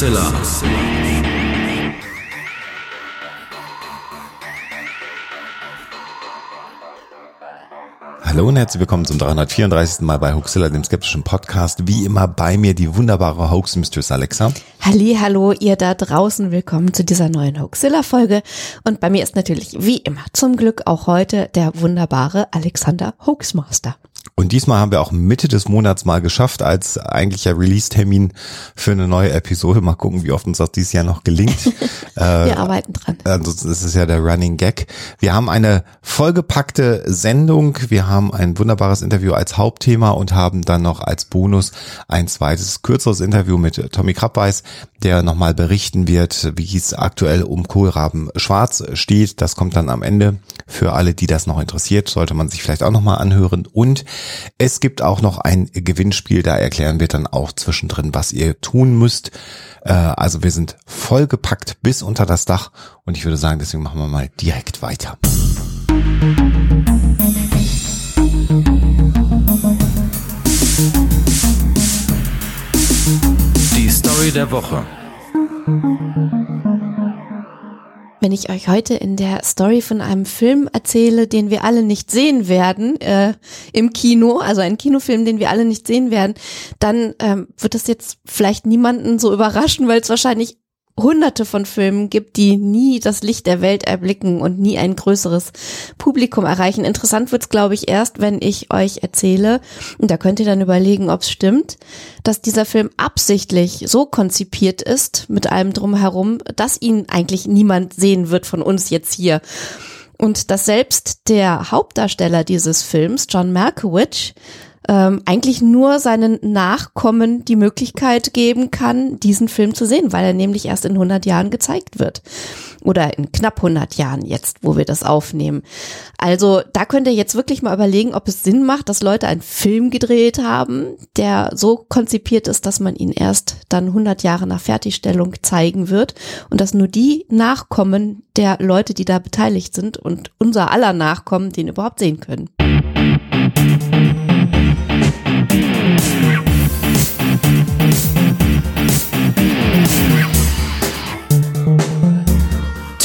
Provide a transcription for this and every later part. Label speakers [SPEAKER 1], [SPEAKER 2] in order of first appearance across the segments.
[SPEAKER 1] Hoaxilla. Hallo und herzlich willkommen zum 334. Mal bei Hoaxilla, dem skeptischen Podcast. Wie immer bei mir die wunderbare Hoax Mistress Alexa.
[SPEAKER 2] Halli, hallo, ihr da draußen. Willkommen zu dieser neuen Hoaxilla Folge. Und bei mir ist natürlich wie immer zum Glück auch heute der wunderbare Alexander Hoaxmaster.
[SPEAKER 1] Und diesmal haben wir auch Mitte des Monats mal geschafft als eigentlicher Release-Termin für eine neue Episode. Mal gucken, wie oft uns das dieses Jahr noch gelingt.
[SPEAKER 2] wir äh, arbeiten dran.
[SPEAKER 1] Ansonsten ist es ja der Running Gag. Wir haben eine vollgepackte Sendung. Wir haben ein wunderbares Interview als Hauptthema und haben dann noch als Bonus ein zweites kürzeres Interview mit Tommy Krabbeis, der nochmal berichten wird, wie es aktuell um Kohlraben schwarz steht. Das kommt dann am Ende. Für alle, die das noch interessiert, sollte man sich vielleicht auch nochmal anhören. Und es gibt auch noch ein Gewinnspiel, da erklären wir dann auch zwischendrin, was ihr tun müsst. Äh, also wir sind vollgepackt bis unter das Dach und ich würde sagen, deswegen machen wir mal direkt weiter.
[SPEAKER 3] Die Story der Woche
[SPEAKER 2] wenn ich euch heute in der Story von einem Film erzähle, den wir alle nicht sehen werden äh, im Kino, also ein Kinofilm, den wir alle nicht sehen werden, dann ähm, wird das jetzt vielleicht niemanden so überraschen, weil es wahrscheinlich hunderte von Filmen gibt, die nie das Licht der Welt erblicken und nie ein größeres Publikum erreichen. Interessant wird's, glaube ich, erst, wenn ich euch erzähle, und da könnt ihr dann überlegen, ob es stimmt, dass dieser Film absichtlich so konzipiert ist, mit allem drumherum, dass ihn eigentlich niemand sehen wird von uns jetzt hier. Und dass selbst der Hauptdarsteller dieses Films, John Malkovich, ähm, eigentlich nur seinen Nachkommen die Möglichkeit geben kann, diesen Film zu sehen, weil er nämlich erst in 100 Jahren gezeigt wird. Oder in knapp 100 Jahren jetzt, wo wir das aufnehmen. Also da könnt ihr jetzt wirklich mal überlegen, ob es Sinn macht, dass Leute einen Film gedreht haben, der so konzipiert ist, dass man ihn erst dann 100 Jahre nach Fertigstellung zeigen wird und dass nur die Nachkommen der Leute, die da beteiligt sind und unser aller Nachkommen den überhaupt sehen können.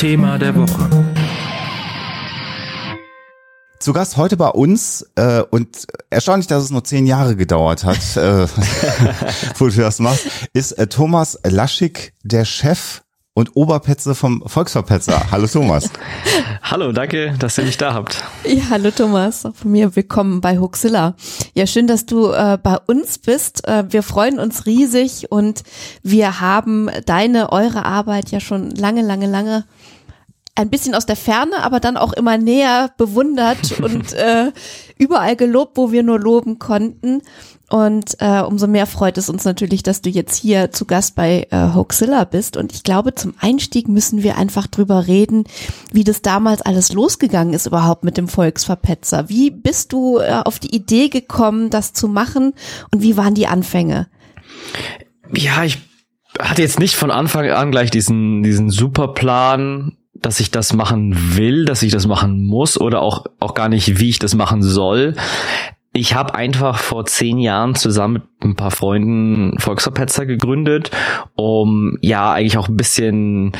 [SPEAKER 3] Thema der Woche.
[SPEAKER 1] Zu Gast heute bei uns äh, und erstaunlich, dass es nur zehn Jahre gedauert hat, äh, wo du das machst, ist äh, Thomas Laschig, der Chef und Oberpetze vom Volksverpetzer. Hallo Thomas.
[SPEAKER 4] hallo, danke, dass ihr mich da habt.
[SPEAKER 2] Ja, hallo Thomas, auch von mir willkommen bei Huxilla. Ja, schön, dass du äh, bei uns bist. Äh, wir freuen uns riesig und wir haben deine, eure Arbeit ja schon lange, lange, lange ein bisschen aus der Ferne, aber dann auch immer näher bewundert und äh, überall gelobt, wo wir nur loben konnten. Und äh, umso mehr freut es uns natürlich, dass du jetzt hier zu Gast bei äh, Hoaxilla bist. Und ich glaube, zum Einstieg müssen wir einfach drüber reden, wie das damals alles losgegangen ist überhaupt mit dem Volksverpetzer. Wie bist du äh, auf die Idee gekommen, das zu machen und wie waren die Anfänge?
[SPEAKER 4] Ja, ich hatte jetzt nicht von Anfang an gleich diesen, diesen Superplan, dass ich das machen will, dass ich das machen muss oder auch, auch gar nicht, wie ich das machen soll. Ich habe einfach vor zehn Jahren zusammen mit ein paar Freunden Volksverpetzer gegründet, um ja eigentlich auch ein bisschen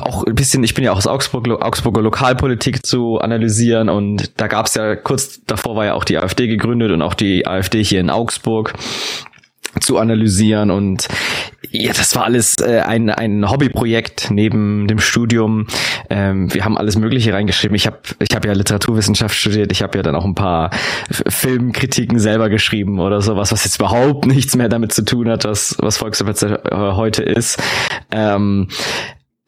[SPEAKER 4] auch ein bisschen, ich bin ja auch aus Augsburg, Augsburger Lokalpolitik zu analysieren und da gab es ja kurz davor war ja auch die AfD gegründet und auch die AfD hier in Augsburg zu analysieren und ja, das war alles äh, ein, ein Hobbyprojekt neben dem Studium. Ähm, wir haben alles Mögliche reingeschrieben. Ich habe ich hab ja Literaturwissenschaft studiert. Ich habe ja dann auch ein paar Filmkritiken selber geschrieben oder sowas, was jetzt überhaupt nichts mehr damit zu tun hat, was, was äh, heute ist. Ähm,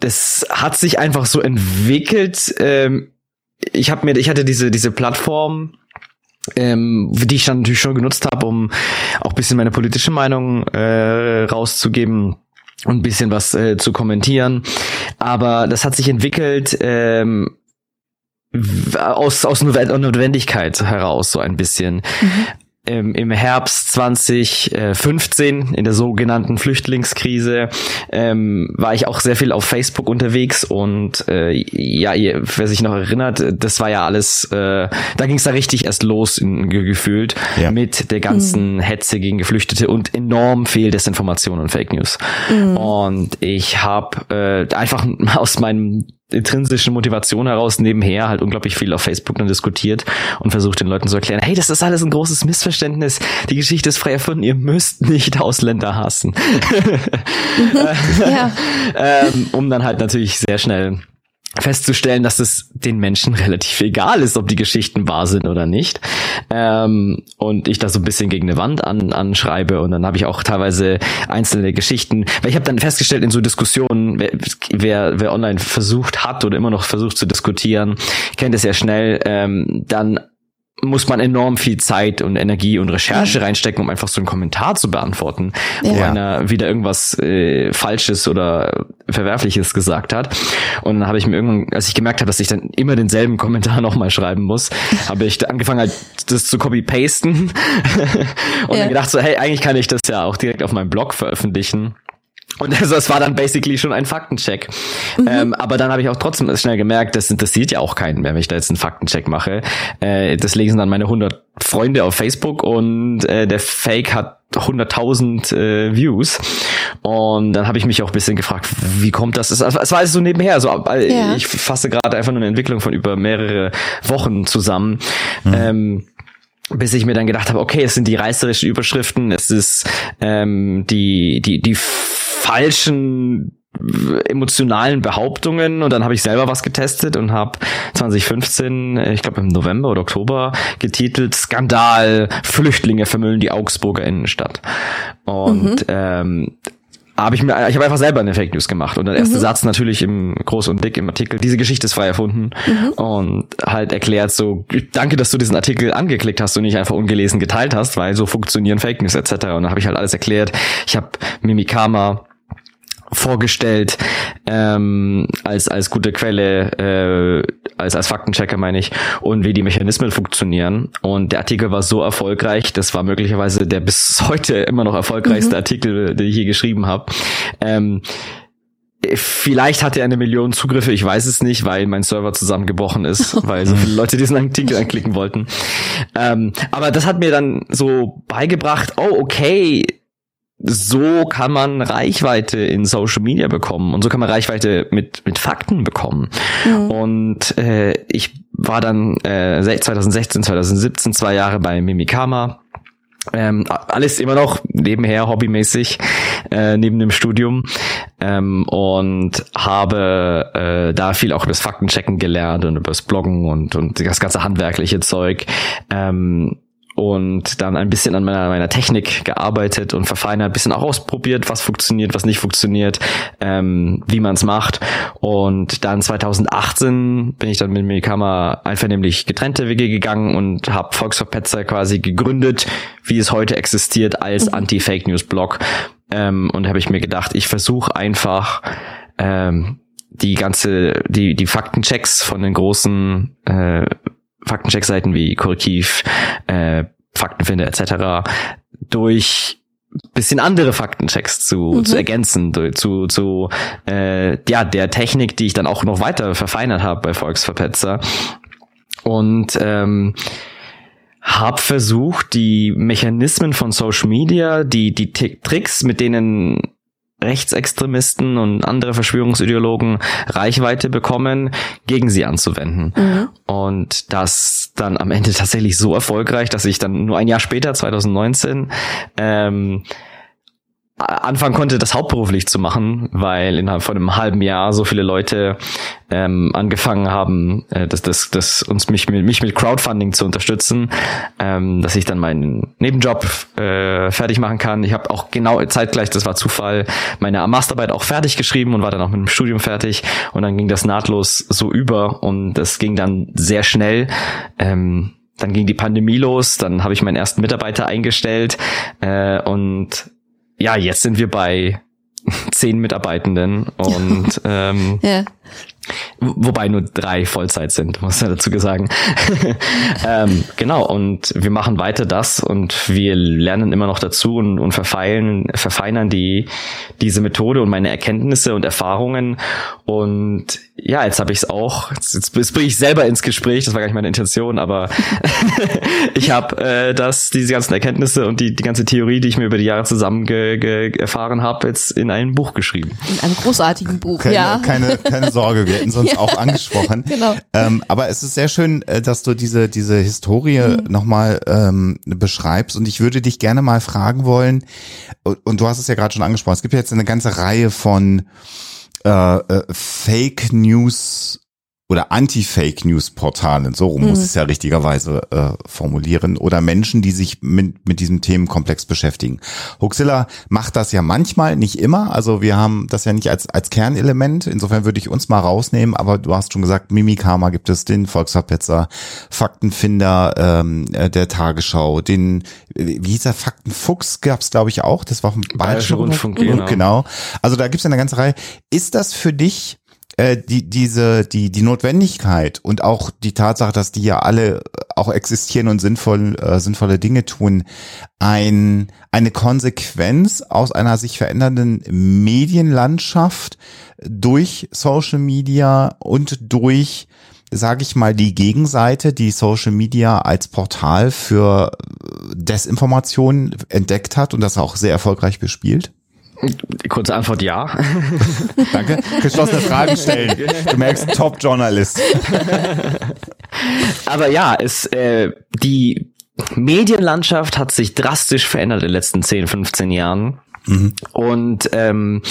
[SPEAKER 4] das hat sich einfach so entwickelt. Ähm, ich habe mir, ich hatte diese diese Plattform ähm, die ich dann natürlich schon genutzt habe, um auch bisschen meine politische Meinung äh, rauszugeben und ein bisschen was äh, zu kommentieren. Aber das hat sich entwickelt ähm, aus, aus Notwendigkeit heraus, so ein bisschen. Mhm. Ähm, im Herbst 2015 in der sogenannten Flüchtlingskrise ähm, war ich auch sehr viel auf Facebook unterwegs und äh, ja, ihr, wer sich noch erinnert, das war ja alles, äh, da ging es da richtig erst los in, gefühlt
[SPEAKER 1] Ja.
[SPEAKER 4] mit der ganzen
[SPEAKER 2] Mhm.
[SPEAKER 4] Hetze gegen Geflüchtete und enorm viel Desinformation und Fake News.
[SPEAKER 2] Mhm.
[SPEAKER 4] Und ich habe äh, einfach aus meinem intrinsischen Motivation heraus nebenher halt unglaublich viel auf Facebook dann diskutiert und versucht den Leuten zu erklären, hey, das ist alles ein großes Missverständnis. Die Geschichte ist frei erfunden. Ihr müsst nicht Ausländer hassen.
[SPEAKER 2] Ja.
[SPEAKER 4] ähm, um dann halt natürlich sehr schnell festzustellen, dass es den Menschen relativ egal ist, ob die Geschichten wahr sind oder nicht. Ähm, und ich da so ein bisschen gegen eine Wand an, anschreibe und dann habe ich auch teilweise einzelne Geschichten, weil ich habe dann festgestellt in so Diskussionen, wer, wer, wer online versucht hat oder immer noch versucht zu diskutieren, kennt es ja schnell, ähm, dann muss man enorm viel Zeit und Energie und Recherche reinstecken, um einfach so einen Kommentar zu beantworten, wo
[SPEAKER 2] Ja.
[SPEAKER 4] einer wieder irgendwas äh, Falsches oder Verwerfliches gesagt hat. Und dann habe ich mir irgendwann, als ich gemerkt habe, dass ich dann immer denselben Kommentar nochmal schreiben muss, habe ich angefangen halt das zu copy-pasten und
[SPEAKER 2] Ja.
[SPEAKER 4] dann gedacht so, hey, eigentlich kann ich das ja auch direkt auf meinem Blog veröffentlichen. Und das, das war dann basically schon ein Faktencheck. Ähm, aber dann habe ich auch trotzdem schnell gemerkt, das interessiert ja auch keinen mehr, wenn ich da jetzt einen Faktencheck mache. Äh, das lesen dann meine 100 Freunde auf Facebook und äh, der Fake hat 100.000 äh, Views. Und dann habe ich mich auch ein bisschen gefragt, wie kommt das? Es, es war alles so nebenher. Also, äh,
[SPEAKER 2] Ja.
[SPEAKER 4] Ich fasse gerade einfach nur eine Entwicklung von über mehrere Wochen zusammen. Ähm, bis ich mir dann gedacht habe, okay, es sind die reißerischen Überschriften, es ist ähm, die die die falschen emotionalen Behauptungen. Und dann habe ich selber was getestet und habe 2015, äh, ich glaube im November oder Oktober getitelt Skandal Flüchtlinge vermüllen die Augsburger Innenstadt. Und ähm, habe ich mir, ich habe einfach selber eine Fake News gemacht. Und der erste Satz natürlich im groß und dick im Artikel, diese Geschichte ist frei erfunden. Und halt erklärt so, danke, dass du diesen Artikel angeklickt hast und nicht einfach ungelesen geteilt hast, weil so funktionieren Fake News etc. Und dann habe ich halt alles erklärt. Ich habe Mimikama vorgestellt ähm, als als gute Quelle äh, als als Faktenchecker meine ich und wie die Mechanismen funktionieren. Und der Artikel war so erfolgreich das war möglicherweise der bis heute immer noch erfolgreichste Artikel den ich je geschrieben habe ähm, Vielleicht hatte er eine Million Zugriffe, ich weiß es nicht, weil mein Server zusammengebrochen ist, weil so viele Leute diesen Artikel anklicken wollten. Ähm, aber das hat mir dann so beigebracht, oh, okay, so kann man Reichweite in Social Media bekommen und so kann man Reichweite mit, mit Fakten bekommen. Und äh, ich war dann äh, 2016, 2017 zwei Jahre bei Mimikama. Ähm, alles immer noch nebenher hobbymäßig äh, neben dem Studium ähm, und habe äh, da viel auch über das Faktenchecken gelernt und über das Bloggen und und das ganze handwerkliche Zeug ähm, und dann ein bisschen an meiner, meiner Technik gearbeitet und verfeinert, ein bisschen auch ausprobiert, was funktioniert, was nicht funktioniert, ähm, wie man es macht. Und dann 2018 bin ich dann mit Mikama einvernehmlich getrennte Wege gegangen und habe Volksverpetzer quasi gegründet, wie es heute existiert als Anti-Fake News Blog. Ähm, und habe ich mir gedacht, ich versuche einfach ähm, die ganze, die, die Faktenchecks von den großen äh, Faktencheck-Seiten wie Korrektiv, äh, Faktenfinder etc. durch bisschen andere Faktenchecks zu, zu ergänzen, zu, zu äh, ja, der Technik, die ich dann auch noch weiter verfeinert habe bei Volksverpetzer. Und ähm, habe versucht, die Mechanismen von Social Media, die, die T- Tricks, mit denen Rechtsextremisten und andere Verschwörungsideologen Reichweite bekommen, gegen sie anzuwenden. Und das dann am Ende tatsächlich so erfolgreich, dass ich dann nur ein Jahr später, 2019, ähm, anfangen konnte, das hauptberuflich zu machen, weil innerhalb von einem halben Jahr so viele Leute ähm, angefangen haben, äh, das, das, das uns mich, mit- mich mit Crowdfunding zu unterstützen, ähm, dass ich dann meinen Nebenjob äh, fertig machen kann. Ich habe auch genau zeitgleich, das war Zufall, meine Masterarbeit auch fertig geschrieben und war dann auch mit dem Studium fertig und dann ging das nahtlos so über und das ging dann sehr schnell. Ähm, dann ging die Pandemie los, dann habe ich meinen ersten Mitarbeiter eingestellt äh, und ja, jetzt sind wir bei zehn Mitarbeitenden und ähm,
[SPEAKER 2] Ja.
[SPEAKER 4] Wobei nur drei Vollzeit sind, muss man dazu sagen. ähm, genau, und wir machen weiter das und wir lernen immer noch dazu und, und verfeilen, verfeinern die, diese Methode und meine Erkenntnisse und Erfahrungen. Und ja, jetzt habe ich es auch, jetzt, jetzt bringe ich selber ins Gespräch, das war gar nicht meine Intention, aber ich habe äh, das, diese ganzen Erkenntnisse und die, die ganze Theorie, die ich mir über die Jahre zusammen ge, ge, erfahren habe, jetzt in ein Buch geschrieben.
[SPEAKER 2] In einem großartigen Buch,
[SPEAKER 1] keine,
[SPEAKER 2] ja.
[SPEAKER 1] Keine, keine Sorge, wir hätten sonst ja, auch angesprochen. Genau. Ähm, aber es ist sehr schön, äh, dass du diese, diese Historie mhm. nochmal ähm, beschreibst und ich würde dich gerne mal fragen wollen, und, und du hast es ja gerade schon angesprochen, es gibt ja jetzt eine ganze Reihe von äh, äh, Fake News oder Anti-Fake-News-Portalen, so rum mhm. muss es ja richtigerweise äh, formulieren, oder Menschen, die sich mit, mit diesem Themenkomplex beschäftigen. Huxilla macht das ja manchmal, nicht immer. Also wir haben das ja nicht als, als Kernelement. Insofern würde ich uns mal rausnehmen, aber du hast schon gesagt, Mimikama gibt es, den Volksverpetzer, Faktenfinder ähm, äh, der Tagesschau, den, wie hieß der, Faktenfuchs gab es, glaube ich, auch. Das war vom Bayerischen Rundfunk. Genau. genau. Also da gibt es eine ganze Reihe. Ist das für dich äh, die, diese, die, die Notwendigkeit und auch die Tatsache, dass die ja alle auch existieren und sinnvoll, äh, sinnvolle Dinge tun, ein, eine Konsequenz aus einer sich verändernden Medienlandschaft durch Social Media und durch sage ich mal, die Gegenseite, die Social Media als Portal für Desinformation entdeckt hat und das auch sehr erfolgreich bespielt?
[SPEAKER 4] Kurze Antwort ja.
[SPEAKER 1] Danke. Geschlossene Fragen stellen. Du merkst, Top-Journalist.
[SPEAKER 4] Aber ja, es, äh, die Medienlandschaft hat sich drastisch verändert in den letzten 10, 15 Jahren. Mhm. Und ähm,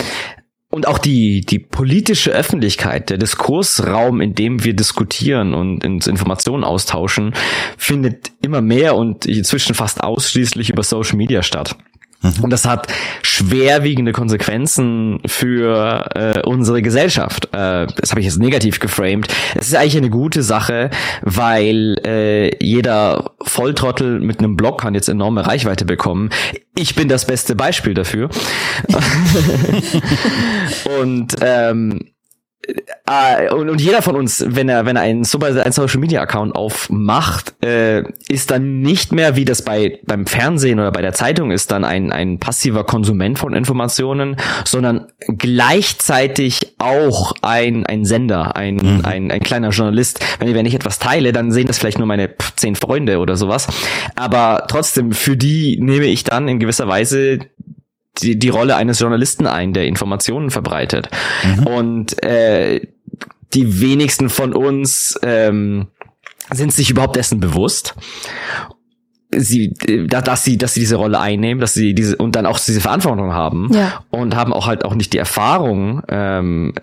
[SPEAKER 4] und auch die, die politische Öffentlichkeit, der Diskursraum, in dem wir diskutieren und uns Informationen austauschen, findet immer mehr und inzwischen fast ausschließlich über Social Media statt. Mhm. Und das hat schwerwiegende Konsequenzen für äh, unsere Gesellschaft. Äh, das habe ich jetzt negativ geframed. Es ist eigentlich eine gute Sache, weil äh, jeder Volltrottel mit einem Blog kann jetzt enorme Reichweite bekommen. Ich bin das beste Beispiel dafür. und ähm, äh, und, und jeder von uns, wenn er, wenn er einen, einen Social Media Account aufmacht, äh, ist dann nicht mehr, wie das bei, beim Fernsehen oder bei der Zeitung ist, dann ein, ein passiver Konsument von Informationen, sondern gleichzeitig auch ein, ein Sender, ein, mhm. ein, ein kleiner Journalist. Wenn, wenn ich etwas teile, dann sehen das vielleicht nur meine zehn Freunde oder sowas. Aber trotzdem, für die nehme ich dann in gewisser Weise die, die Rolle eines Journalisten ein, der Informationen verbreitet. Mhm. Und äh, die wenigsten von uns ähm, sind sich überhaupt dessen bewusst sie, dass sie, dass sie diese Rolle einnehmen, dass sie diese und dann auch diese Verantwortung haben ja. und haben auch halt auch nicht die Erfahrung, ähm,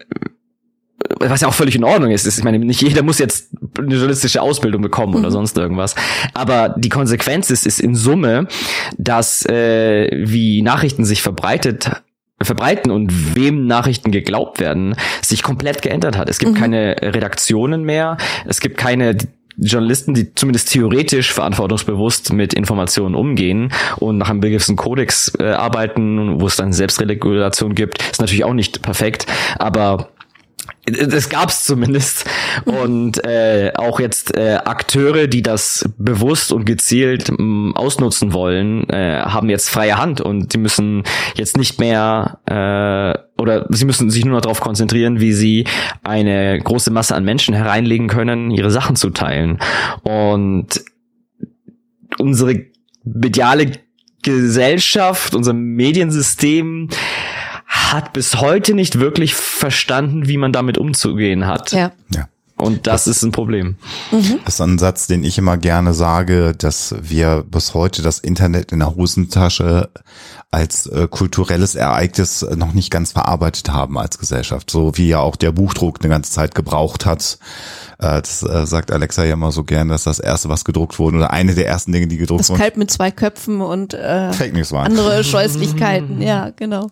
[SPEAKER 4] was ja auch völlig in Ordnung ist. Ich meine, nicht jeder muss jetzt eine journalistische Ausbildung bekommen mhm. oder sonst irgendwas. Aber die Konsequenz ist, ist in Summe, dass äh, wie Nachrichten sich verbreitet verbreiten und wem Nachrichten geglaubt werden, sich komplett geändert hat. Es gibt mhm. keine Redaktionen mehr, es gibt keine Journalisten, die zumindest theoretisch verantwortungsbewusst mit Informationen umgehen und nach einem gewissen Kodex äh, arbeiten, wo es dann Selbstregulation gibt, ist natürlich auch nicht perfekt, aber das gab's zumindest. Und äh, auch jetzt äh, Akteure, die das bewusst und gezielt m, mm, ausnutzen wollen, äh, haben jetzt freie Hand und sie müssen jetzt nicht mehr äh, oder sie müssen sich nur noch darauf konzentrieren, wie sie eine große Masse an Menschen hereinlegen können, ihre Sachen zu teilen. Und unsere mediale Gesellschaft, unser Mediensystem hat bis heute nicht wirklich verstanden, wie man damit umzugehen hat.
[SPEAKER 2] Ja.
[SPEAKER 1] ja.
[SPEAKER 4] Und das, das, ist ein Problem.
[SPEAKER 1] Mhm. Das ist ein Satz, den ich immer gerne sage, dass wir bis heute das Internet in der Hosentasche als äh, kulturelles Ereignis noch nicht ganz verarbeitet haben als Gesellschaft. So wie ja auch der Buchdruck eine ganze Zeit gebraucht hat. Äh, das äh, sagt Alexa ja immer so gern, dass das erste, was gedruckt wurde, oder eine der ersten Dinge, die gedruckt
[SPEAKER 2] das
[SPEAKER 1] wurden.
[SPEAKER 2] Das Kalb mit zwei Köpfen und äh, andere Scheußlichkeiten. ja, genau.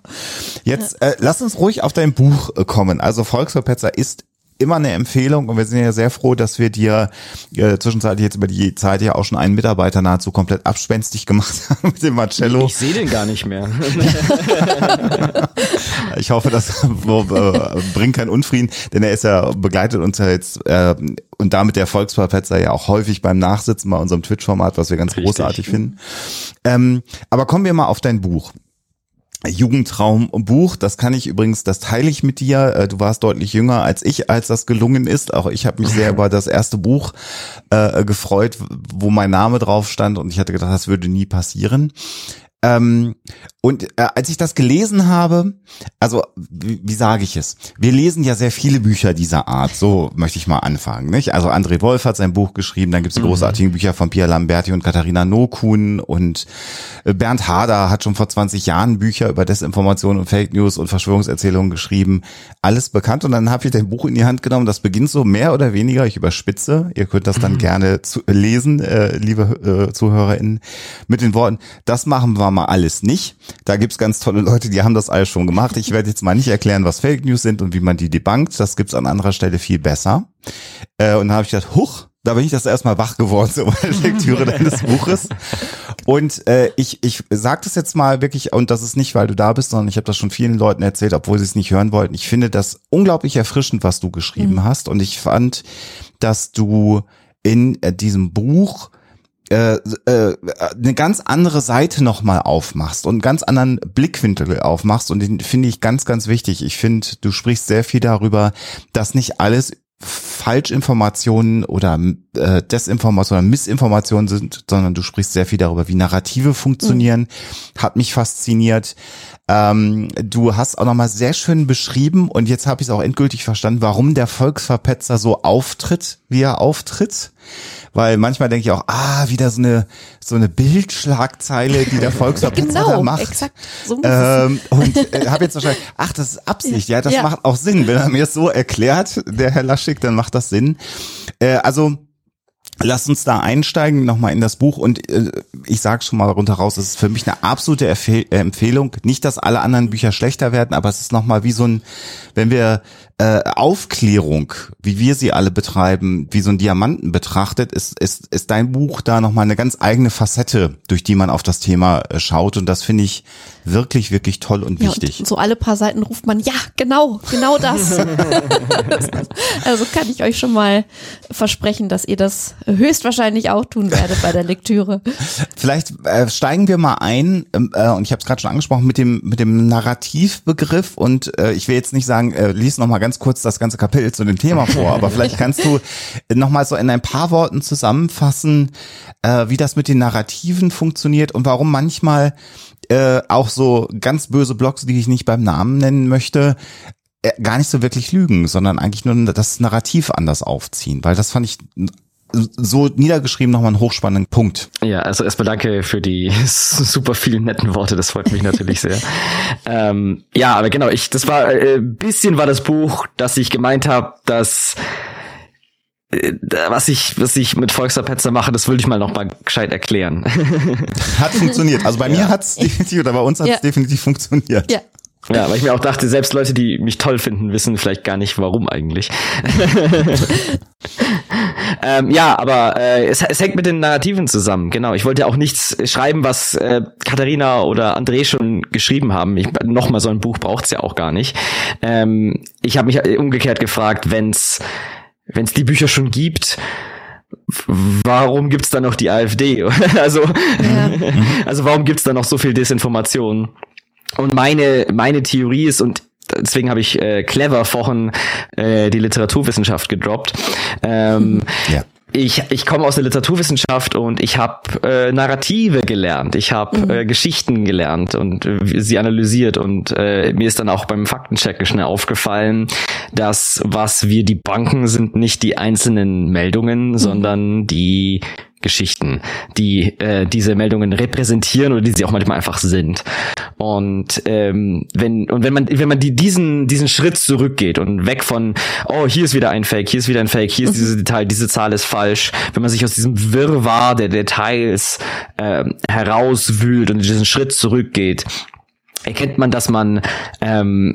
[SPEAKER 1] Jetzt äh, lass uns ruhig auf dein Buch kommen. Also Volksverpetzer ist immer eine Empfehlung und wir sind ja sehr froh, dass wir dir äh, zwischenzeitlich jetzt über die Zeit ja auch schon einen Mitarbeiter nahezu komplett abspenstig gemacht haben mit dem Marcello.
[SPEAKER 4] Ich sehe den gar nicht mehr.
[SPEAKER 1] ich hoffe, das äh, bringt keinen Unfrieden, denn er ist ja begleitet uns ja jetzt äh, und damit der Volksverpetzer ja auch häufig beim Nachsitzen bei unserem Twitch-Format, was wir ganz Richtig. großartig finden. Ähm, aber kommen wir mal auf dein Buch. Jugendtraumbuch. Das kann ich übrigens, das teile ich mit dir. Äh, du warst deutlich jünger als ich, als das gelungen ist. Auch ich habe mich sehr über das erste Buch äh, gefreut, wo mein Name drauf stand und ich hatte gedacht, das würde nie passieren. Ähm, und äh, als ich das gelesen habe, also wie, wie sage ich es? Wir lesen ja sehr viele Bücher dieser Art, so möchte ich mal anfangen. Nicht? Also André Wolf hat sein Buch geschrieben, dann gibt's die mhm. großartigen Bücher von Pia Lamberti und Katharina Nokun und äh, Bernd Hader hat schon vor 20 Jahren Bücher über Desinformation und Fake News und Verschwörungserzählungen geschrieben. Alles bekannt und dann habe ich dein Buch in die Hand genommen. Das beginnt so mehr oder weniger, ich überspitze, ihr könnt das dann mhm. gerne zu, lesen, äh, liebe äh, ZuhörerInnen, mit den Worten, das machen wir mal alles nicht. Da gibt's ganz tolle Leute, die haben das alles schon gemacht. Ich werde jetzt mal nicht erklären, was Fake News sind und wie man die debunked. Das gibt's an anderer Stelle viel besser. Äh, und da habe ich gedacht, huch, da bin ich das erstmal wach geworden so bei der Lektüre deines Buches. Und äh, ich, ich sage das jetzt mal wirklich, und das ist nicht, weil du da bist, sondern ich habe das schon vielen Leuten erzählt, obwohl sie es nicht hören wollten. Ich finde das unglaublich erfrischend, was du geschrieben mhm. hast. Und ich fand, dass du in äh, diesem Buch äh, äh, eine ganz andere Seite nochmal aufmachst und einen ganz anderen Blickwinkel aufmachst und den finde ich ganz, ganz wichtig. Ich finde, du sprichst sehr viel darüber, dass nicht alles Falschinformationen oder äh, Desinformationen oder Missinformationen sind, sondern du sprichst sehr viel darüber, wie Narrative funktionieren. Mhm. Hat mich fasziniert. Ähm, du hast auch nochmal sehr schön beschrieben und jetzt habe ich es auch endgültig verstanden, warum der Volksverpetzer so auftritt, wie er auftritt weil manchmal denke ich auch, ah, wieder so eine so eine Bildschlagzeile, die der Volksverpetzer genau, macht. Exakt. So ähm, und äh, habe jetzt wahrscheinlich, ach, das ist Absicht, ja, das ja. macht auch Sinn. Wenn er mir es so erklärt, der Herr Laschig, dann macht das Sinn. Äh, also Lass uns da einsteigen nochmal in das Buch und äh, ich sage schon mal runter raus, es ist für mich eine absolute Erfe Empfehlung. Nicht, dass alle anderen Bücher schlechter werden, aber es ist nochmal wie so ein, wenn wir äh, Aufklärung, wie wir sie alle betreiben, wie so ein Diamanten betrachtet, ist, ist, ist dein Buch da nochmal eine ganz eigene Facette, durch die man auf das Thema äh, schaut. Und das finde ich wirklich, wirklich toll und wichtig. Ja, und
[SPEAKER 2] so alle paar Seiten ruft man, ja, genau, genau das. also kann ich euch schon mal versprechen, dass ihr das höchstwahrscheinlich auch tun werdet bei der Lektüre.
[SPEAKER 1] Vielleicht äh, steigen wir mal ein, ähm, äh, und ich habe es gerade schon angesprochen, mit dem, mit dem Narrativbegriff. Und äh, ich will jetzt nicht sagen, äh, lies noch mal ganz kurz das ganze Kapitel zu dem Thema vor, aber vielleicht kannst du nochmal so in ein paar Worten zusammenfassen, äh, wie das mit den Narrativen funktioniert und warum manchmal äh, auch so ganz böse Blogs, die ich nicht beim Namen nennen möchte, äh, gar nicht so wirklich lügen, sondern eigentlich nur das Narrativ anders aufziehen, weil das fand ich so niedergeschrieben nochmal einen hochspannenden Punkt.
[SPEAKER 4] Ja, also erstmal danke für die super vielen netten Worte, das freut mich natürlich sehr. ähm, ja, aber genau, ich, das war, äh, bisschen war das Buch, dass ich gemeint habe, dass äh, was ich, was ich mit Volksverpetzer mache, das würde ich mal noch mal gescheit erklären.
[SPEAKER 1] Hat funktioniert. Also bei ja. mir hat's definitiv, oder bei uns hat's ja. definitiv funktioniert.
[SPEAKER 4] Ja. Ja, weil ich mir auch dachte, selbst Leute, die mich toll finden, wissen vielleicht gar nicht, warum eigentlich. Ähm, ja, aber äh, es, es hängt mit den Narrativen zusammen. Genau. Ich wollte auch nichts schreiben, was äh, Katharina oder André schon geschrieben haben. Ich, Nochmal so ein Buch braucht's ja auch gar nicht. Ähm, ich habe mich umgekehrt gefragt, wenn's wenn's die Bücher schon gibt, warum gibt's da noch die AfD? also, ja. also warum gibt's da noch so viel Desinformation? Und meine, meine Theorie ist, und deswegen habe ich äh, clever vorhin äh, die Literaturwissenschaft gedroppt. Ähm, ja. Ich, ich komme aus der Literaturwissenschaft und ich habe äh, Narrative gelernt, ich habe mhm. äh, Geschichten gelernt und äh, sie analysiert und äh, mir ist dann auch beim Faktenchecken schnell aufgefallen, dass was wir die Banken sind nicht die einzelnen Meldungen, mhm. sondern die Geschichten, die äh, diese Meldungen repräsentieren oder die sie auch manchmal einfach sind. Und ähm, wenn und wenn man wenn man die diesen diesen Schritt zurückgeht und weg von oh hier ist wieder ein Fake, hier ist wieder ein Fake, hier ist mhm. dieses Detail, diese Zahl ist falsch, wenn man sich aus diesem Wirrwarr der Details äh, herauswühlt und diesen Schritt zurückgeht, erkennt man, dass man ähm,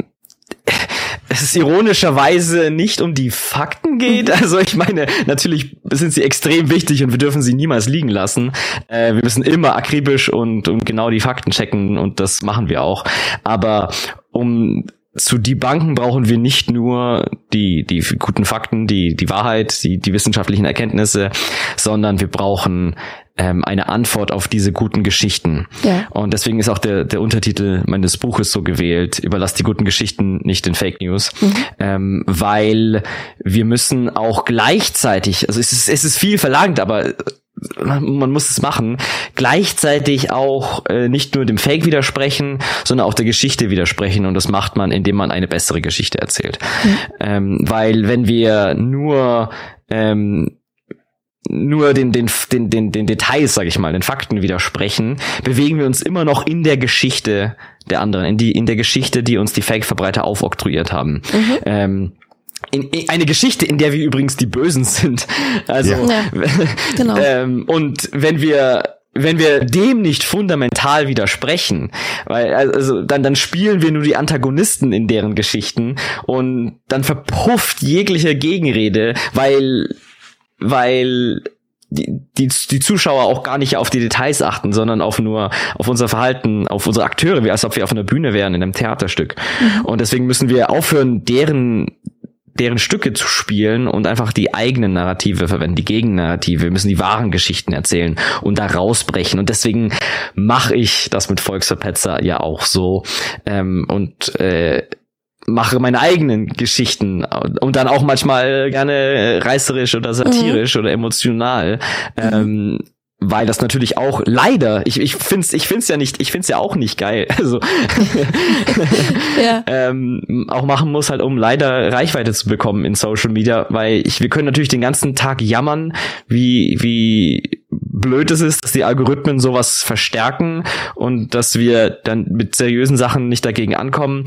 [SPEAKER 4] es ist ironischerweise nicht um die Fakten geht. Also ich meine, natürlich sind sie extrem wichtig und wir dürfen sie niemals liegen lassen. Äh, wir müssen immer akribisch und, und genau die Fakten checken und das machen wir auch. Aber um zu die Banken brauchen wir nicht nur die, die guten Fakten, die, die Wahrheit, die, die wissenschaftlichen Erkenntnisse, sondern wir brauchen ähm, eine Antwort auf diese guten Geschichten. Ja. Und deswegen ist auch der, der Untertitel meines Buches so gewählt, überlass die guten Geschichten nicht den Fake News, mhm. ähm, weil wir müssen auch gleichzeitig, also es ist, es ist viel verlangt, aber man muss es machen, gleichzeitig auch äh, nicht nur dem Fake widersprechen, sondern auch der Geschichte widersprechen und das macht man, indem man eine bessere Geschichte erzählt. Mhm. Ähm, weil wenn wir nur ähm, nur den, den, den, den, den Details, sage ich mal, den Fakten widersprechen, bewegen wir uns immer noch in der Geschichte der anderen, in, die, in der Geschichte, die uns die Fake-Verbreiter aufoktroyiert haben. Mhm. Ähm, in, in, eine Geschichte, in der wir übrigens die Bösen sind. Also ja. genau. ähm, und wenn wir wenn wir dem nicht fundamental widersprechen, weil also dann dann spielen wir nur die Antagonisten in deren Geschichten und dann verpufft jegliche Gegenrede, weil weil die, die, die Zuschauer auch gar nicht auf die Details achten, sondern auf nur auf unser Verhalten, auf unsere Akteure, wie als ob wir auf einer Bühne wären in einem Theaterstück. Mhm. Und deswegen müssen wir aufhören, deren deren Stücke zu spielen und einfach die eigenen Narrative verwenden, die Gegennarrative. Wir müssen die wahren Geschichten erzählen und da rausbrechen. Und deswegen mache ich das mit Volksverpetzer ja auch so. Ähm, und äh, mache meine eigenen Geschichten und dann auch manchmal gerne reißerisch oder satirisch mhm. oder emotional. Mhm. Ähm, weil das natürlich auch leider, ich, ich find's, ich find's ja nicht, ich find's ja auch nicht geil. Also ja. ähm, auch machen muss halt, um leider Reichweite zu bekommen in Social Media, weil ich, wir können natürlich den ganzen Tag jammern, wie, wie blöd es ist, dass die Algorithmen sowas verstärken und dass wir dann mit seriösen Sachen nicht dagegen ankommen.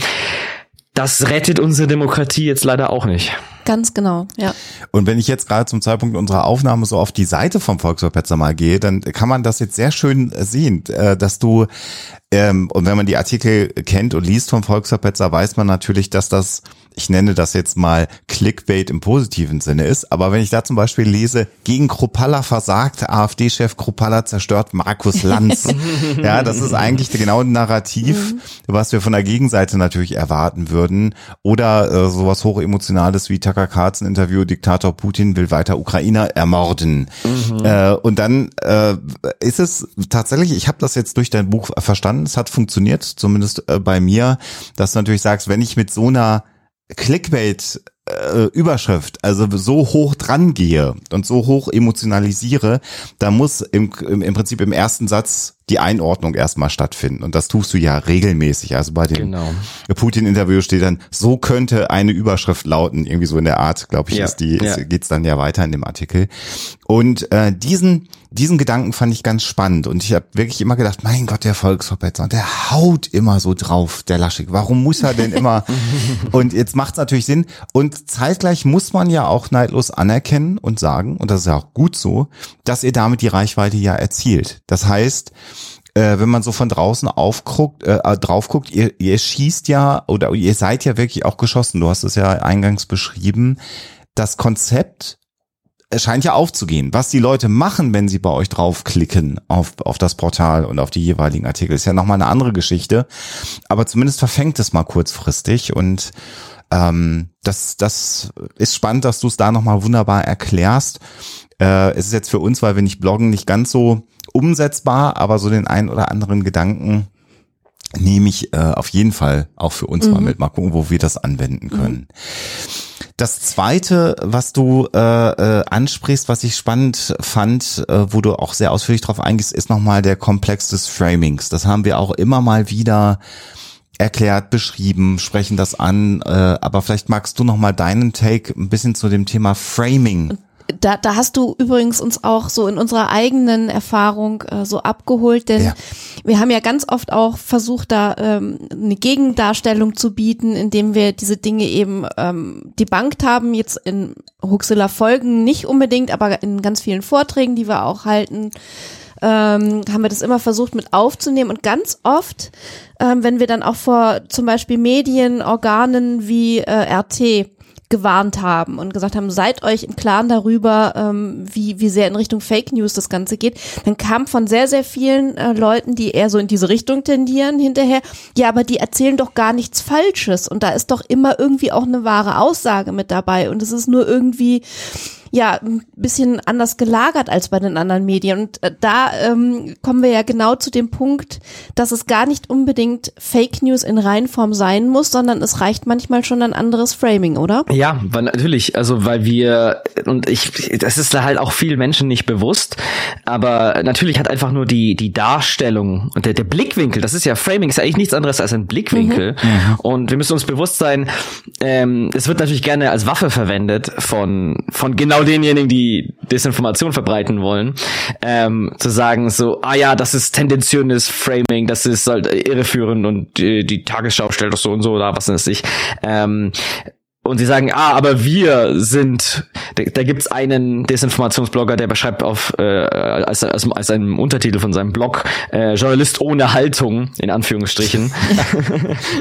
[SPEAKER 4] Das rettet unsere Demokratie jetzt leider auch nicht.
[SPEAKER 2] Ganz genau, ja.
[SPEAKER 1] Und wenn ich jetzt gerade zum Zeitpunkt unserer Aufnahme so auf die Seite vom Volksverpetzer mal gehe, dann kann man das jetzt sehr schön sehen, äh, dass du, ähm, und wenn man die Artikel kennt und liest vom Volksverpetzer, weiß man natürlich, dass das ich nenne das jetzt mal Clickbait im positiven Sinne ist. Aber wenn ich da zum Beispiel lese, gegen Kropalla versagt, AfD-Chef Kropalla zerstört Markus Lanz. ja, das ist eigentlich genau ein Narrativ, mhm. was wir von der Gegenseite natürlich erwarten würden. Oder äh, sowas hochemotionales wie Tucker Carlson Interview, Diktator Putin will weiter Ukrainer ermorden. Mhm. Äh, und dann äh, ist es tatsächlich, ich habe das jetzt durch dein Buch verstanden, es hat funktioniert, zumindest äh, bei mir, dass du natürlich sagst, wenn ich mit so einer Clickbait äh, Überschrift, also so hoch dran gehe und so hoch emotionalisiere, da muss im, im, im Prinzip im ersten Satz die Einordnung erstmal stattfinden. Und das tust du ja regelmäßig. Also bei dem genau. Putin-Interview steht dann, so könnte eine Überschrift lauten, irgendwie so in der Art, glaube ich, ja, ist die, ja. geht's dann ja weiter in dem Artikel. Und äh, diesen, diesen Gedanken fand ich ganz spannend. Und ich habe wirklich immer gedacht, mein Gott, der Volksverpetzer, der haut immer so drauf, der Laschig. Warum muss er denn immer? und jetzt macht's natürlich Sinn. Und zeitgleich muss man ja auch neidlos anerkennen und sagen, und das ist ja auch gut so, dass ihr damit die Reichweite ja erzielt. Das heißt, äh, wenn man so von draußen aufguckt, äh, äh, drauf guckt, ihr, ihr schießt ja oder ihr seid ja wirklich auch geschossen. Du hast es ja eingangs beschrieben. Das Konzept scheint ja aufzugehen. Was die Leute machen, wenn sie bei euch draufklicken auf, auf das Portal und auf die jeweiligen Artikel, ist ja nochmal eine andere Geschichte. Aber zumindest verfängt es mal kurzfristig und ähm, das, das ist spannend, dass du es da nochmal wunderbar erklärst. Äh, es ist jetzt für uns, weil wir nicht bloggen, nicht ganz so umsetzbar, aber so den einen oder anderen Gedanken nehme ich äh, auf jeden Fall auch für uns mhm. mal mit. Mal gucken, wo wir das anwenden mhm. können. Mhm. Das zweite, was du äh, äh, ansprichst, was ich spannend fand, äh, wo du auch sehr ausführlich drauf eingehst, ist nochmal der Komplex des Framings. Das haben wir auch immer mal wieder erklärt, beschrieben, sprechen das an. Äh, aber vielleicht magst du nochmal deinen Take ein bisschen zu dem Thema Framing
[SPEAKER 2] da, da hast du übrigens uns auch so in unserer eigenen Erfahrung äh, so abgeholt, denn
[SPEAKER 1] Ja.
[SPEAKER 2] wir haben ja ganz oft auch versucht, da ähm, eine Gegendarstellung zu bieten, indem wir diese Dinge eben ähm, debunked haben, jetzt in Huxilla Folgen nicht unbedingt, aber in ganz vielen Vorträgen, die wir auch halten, ähm, haben wir das immer versucht mit aufzunehmen. Und ganz oft, ähm, wenn wir dann auch vor zum Beispiel Medienorganen wie äh, RT gewarnt haben und gesagt haben, seid euch im Klaren darüber, ähm, wie, wie sehr in Richtung Fake News das Ganze geht, dann kam von sehr, sehr vielen äh, Leuten, die eher so in diese Richtung tendieren, hinterher, ja, aber die erzählen doch gar nichts Falsches. Und da ist doch immer irgendwie auch eine wahre Aussage mit dabei. Und es ist nur irgendwie ja, ein bisschen anders gelagert als bei den anderen Medien. Und äh, da ähm, kommen wir ja genau zu dem Punkt, dass es gar nicht unbedingt Fake News in Reinform sein muss, sondern es reicht manchmal schon ein anderes Framing, oder?
[SPEAKER 4] Ja, weil natürlich, also weil wir und ich, das ist halt auch vielen Menschen nicht bewusst, aber natürlich hat einfach nur die die Darstellung und der, der Blickwinkel, das ist ja Framing, ist ja eigentlich nichts anderes als ein Blickwinkel und wir müssen uns bewusst sein, ähm, es wird natürlich gerne als Waffe verwendet von von genau denjenigen, die Desinformation verbreiten wollen, ähm, zu sagen so, ah ja, das ist tendenziöses Framing, das ist halt irreführend und äh, die Tagesschau stellt doch so und so oder was weiß ich. Ähm, und sie sagen, ah, aber wir sind, da, da gibt's einen Desinformationsblogger, der beschreibt auf äh, als, als, als einen Untertitel von seinem Blog äh, Journalist ohne Haltung in Anführungsstrichen.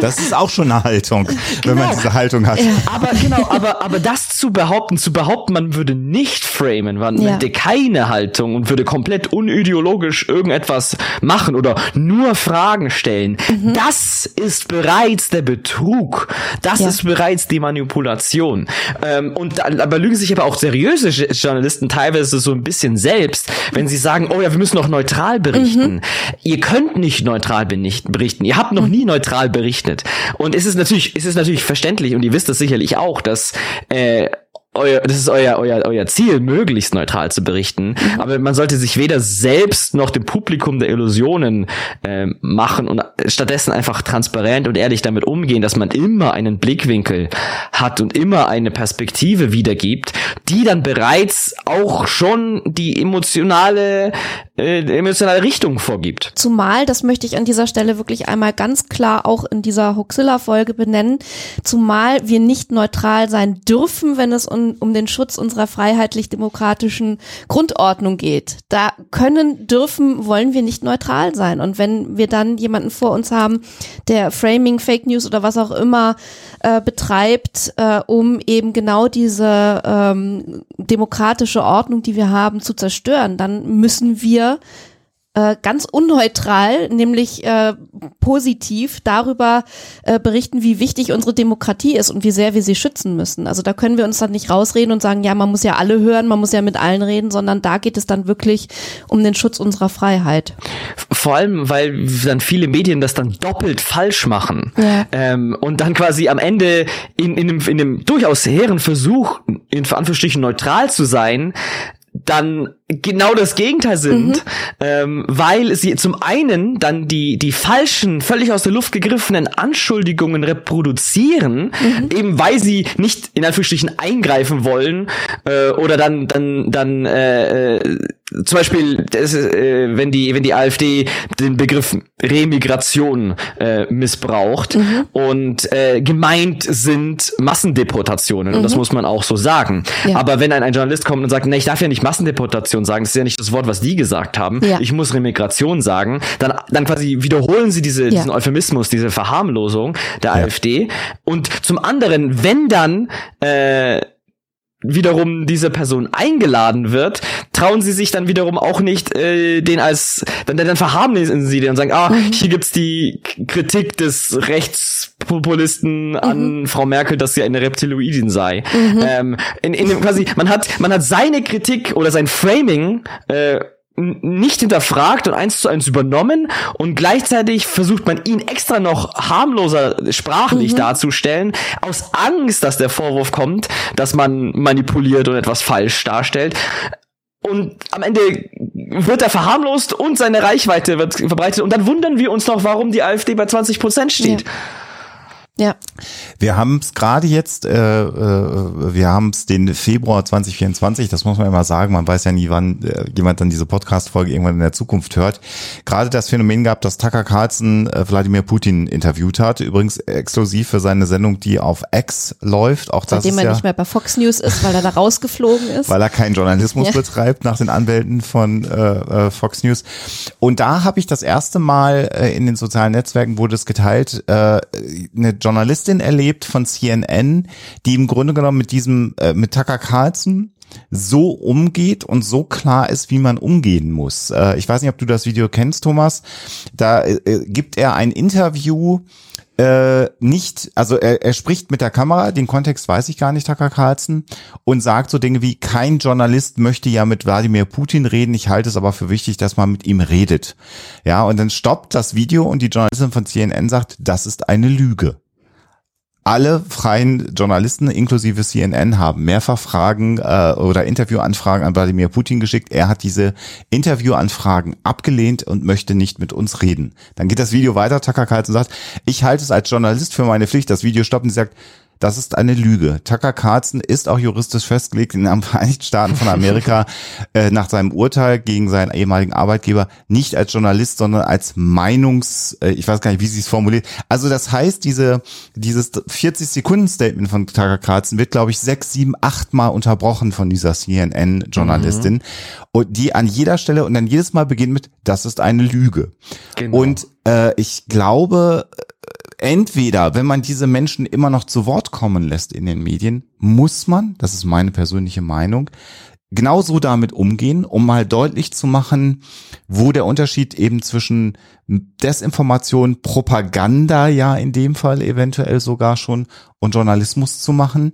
[SPEAKER 1] Das ist auch schon eine Haltung, wenn man diese Haltung hat.
[SPEAKER 4] aber genau, aber aber das zu behaupten, zu behaupten, man würde nicht framen, man
[SPEAKER 2] Ja.
[SPEAKER 4] hätte keine Haltung und würde komplett unideologisch irgendetwas machen oder nur Fragen stellen, das ist bereits der Betrug. Das
[SPEAKER 2] Ja.
[SPEAKER 4] ist bereits die Manipulation. Ähm, und da, aber lügen sich aber auch seriöse Journalisten teilweise so ein bisschen selbst, wenn sie sagen, oh ja, wir müssen noch neutral berichten. Ihr könnt nicht neutral berichten. Ihr habt noch nie neutral berichtet. Und es ist natürlich, es ist natürlich verständlich und ihr wisst das sicherlich auch, dass äh, euer, das ist euer, euer, euer Ziel, möglichst neutral zu berichten. Aber man sollte sich weder selbst noch dem Publikum der Illusionen ähm, machen und stattdessen einfach transparent und ehrlich damit umgehen, dass man immer einen Blickwinkel hat und immer eine Perspektive wiedergibt, die dann bereits auch schon die emotionale, äh, emotionale Richtung vorgibt.
[SPEAKER 2] Zumal, das möchte ich an dieser Stelle wirklich einmal ganz klar auch in dieser Huxilla-Folge benennen, zumal wir nicht neutral sein dürfen, wenn es um, um den Schutz unserer freiheitlich-demokratischen Grundordnung geht. Da können, dürfen, wollen wir nicht neutral sein. Und wenn wir dann jemanden vor uns haben, der Framing, Fake News oder was auch immer äh, betreibt, äh, um eben genau diese ähm, demokratische Ordnung, die wir haben, zu zerstören, dann müssen wir äh, ganz unneutral, nämlich äh, positiv darüber äh, berichten, wie wichtig unsere Demokratie ist und wie sehr wir sie schützen müssen. Also da können wir uns dann nicht rausreden und sagen, ja, man muss ja alle hören, man muss ja mit allen reden, sondern da geht es dann wirklich um den Schutz unserer Freiheit.
[SPEAKER 4] Vor allem, weil dann viele Medien das dann doppelt falsch machen.
[SPEAKER 2] Ja.
[SPEAKER 4] Ähm, und dann quasi am Ende in, in, einem, in einem durchaus hehren Versuch, in Anführungsstrichen neutral zu sein, dann genau das Gegenteil sind, ähm, weil sie zum einen dann die die falschen, völlig aus der Luft gegriffenen Anschuldigungen reproduzieren, eben weil sie nicht in Anführungsstrichen eingreifen wollen äh, oder dann dann dann äh, äh, zum Beispiel, das, ist, äh, wenn die wenn die AfD den Begriff Remigration äh, missbraucht und äh, gemeint sind Massendeportationen und das muss man auch so sagen.
[SPEAKER 2] Ja.
[SPEAKER 4] Aber wenn ein, ein Journalist kommt und sagt, ne, ich darf ja nicht Massendeportation sagen, das ist ja nicht das Wort, was die gesagt haben,
[SPEAKER 2] Ja.
[SPEAKER 4] ich muss Remigration sagen, dann, dann quasi wiederholen sie diese,
[SPEAKER 2] Ja.
[SPEAKER 4] diesen Euphemismus, diese Verharmlosung der AfD. Und zum anderen, wenn dann äh, wiederum diese Person eingeladen wird, trauen sie sich dann wiederum auch nicht, äh, den als, dann, dann verharmlosen sie den und sagen, ah, hier gibt's die Kritik des Rechtspopulisten an Frau Merkel, dass sie eine Reptiloidin sei. Ähm, in, in dem quasi, man hat, man hat seine Kritik oder sein Framing, äh, nicht hinterfragt und eins zu eins übernommen und gleichzeitig versucht man ihn extra noch harmloser sprachlich darzustellen, aus Angst, dass der Vorwurf kommt, dass man manipuliert und etwas falsch darstellt. Und am Ende wird er verharmlost und seine Reichweite wird verbreitet und dann wundern wir uns noch, warum die AfD bei 20 Prozent steht.
[SPEAKER 2] Ja.
[SPEAKER 1] Wir haben es gerade jetzt, äh, äh, wir haben es den Februar 2024, das muss man immer sagen, man weiß ja nie, wann äh, jemand dann diese Podcast-Folge irgendwann in der Zukunft hört. Gerade das Phänomen gab, dass Tucker Carlson äh, Wladimir Putin interviewt hat, übrigens exklusiv für seine Sendung, die auf X läuft. Auch das
[SPEAKER 2] Seitdem er
[SPEAKER 1] ja,
[SPEAKER 2] nicht mehr bei Fox News ist, weil er da rausgeflogen ist.
[SPEAKER 1] weil er keinen Journalismus
[SPEAKER 2] Ja.
[SPEAKER 1] betreibt nach den Anwälten von äh, äh, Fox News. Und da habe ich das erste Mal äh, in den sozialen Netzwerken wurde es geteilt, äh, eine Journalistin erlebt von CNN, die im Grunde genommen mit diesem äh, mit Tucker Carlson so umgeht und so klar ist, wie man umgehen muss. Äh, ich weiß nicht, ob du das Video kennst, Thomas. Da äh, äh, gibt er ein Interview äh, nicht, also er, er spricht mit der Kamera, den Kontext weiß ich gar nicht, Tucker Carlson, und sagt so Dinge wie, kein Journalist möchte ja mit Wladimir Putin reden, ich halte es aber für wichtig, dass man mit ihm redet. Ja, und dann stoppt das Video und die Journalistin von CNN sagt, das ist eine Lüge. Alle freien Journalisten inklusive CNN haben mehrfach Fragen äh, oder Interviewanfragen an Wladimir Putin geschickt. Er hat diese Interviewanfragen abgelehnt und möchte nicht mit uns reden. Dann geht das Video weiter. Tucker Carlson sagt, ich halte es als Journalist für meine Pflicht. Das Video stoppt und sie sagt, das ist eine Lüge. Tucker Carlson ist auch juristisch festgelegt in den Vereinigten Staaten von Amerika äh, nach seinem Urteil gegen seinen ehemaligen Arbeitgeber nicht als Journalist, sondern als Meinungs, äh, ich weiß gar nicht, wie sie es formuliert. Also das heißt, diese dieses 40 Sekunden Statement von Tucker Carlson wird, glaube ich, sechs, sieben, acht Mal unterbrochen von dieser CNN Journalistin und die an jeder Stelle und dann jedes Mal beginnt mit, das ist eine Lüge.
[SPEAKER 4] Genau.
[SPEAKER 1] Und äh, ich glaube, entweder, wenn man diese Menschen immer noch zu Wort kommen lässt in den Medien, muss man, das ist meine persönliche Meinung, genauso damit umgehen, um mal deutlich zu machen, wo der Unterschied eben zwischen Desinformation, Propaganda ja in dem Fall eventuell sogar schon und Journalismus zu machen,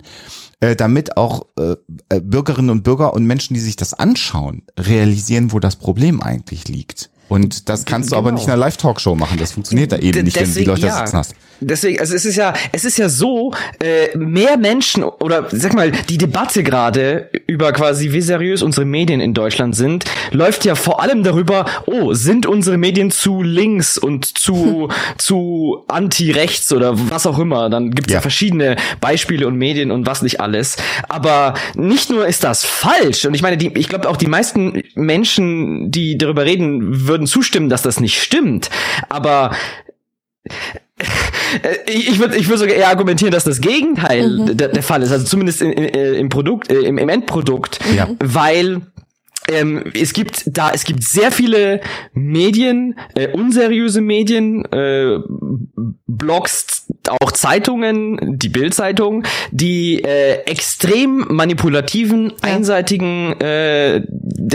[SPEAKER 1] äh, damit auch äh, äh, Bürgerinnen und Bürger und Menschen, die sich das anschauen, realisieren, wo das Problem eigentlich liegt. Und das kannst du aber
[SPEAKER 4] Genau.
[SPEAKER 1] nicht in einer Live-Talkshow machen. Das funktioniert da eben
[SPEAKER 4] D-
[SPEAKER 1] nicht, wenn du die
[SPEAKER 4] deswegen,
[SPEAKER 1] Leute
[SPEAKER 4] ja.
[SPEAKER 1] sitzen hast.
[SPEAKER 4] Deswegen, also es ist ja, es ist ja so, äh, mehr Menschen oder sag mal, die Debatte gerade über quasi, wie seriös unsere Medien in Deutschland sind, läuft ja vor allem darüber, oh, sind unsere Medien zu links und zu, zu anti-rechts oder was auch immer. Dann gibt's ja.
[SPEAKER 1] Ja.
[SPEAKER 4] verschiedene Beispiele und Medien und was nicht alles. Aber nicht nur ist das falsch, und ich meine, die, ich glaube auch die meisten Menschen, die darüber reden, würden zustimmen, dass das nicht stimmt. Aber äh, ich würde ich würd sogar eher argumentieren, dass das Gegenteil der, der Fall ist, also zumindest in, in, äh, im Produkt, äh, im, im Endprodukt,
[SPEAKER 1] Ja.
[SPEAKER 4] weil ähm, es gibt da, es gibt sehr viele Medien, äh, unseriöse Medien, äh, Blogs, auch Zeitungen, die Bild-Zeitung, die äh, extrem manipulativen, einseitigen, äh,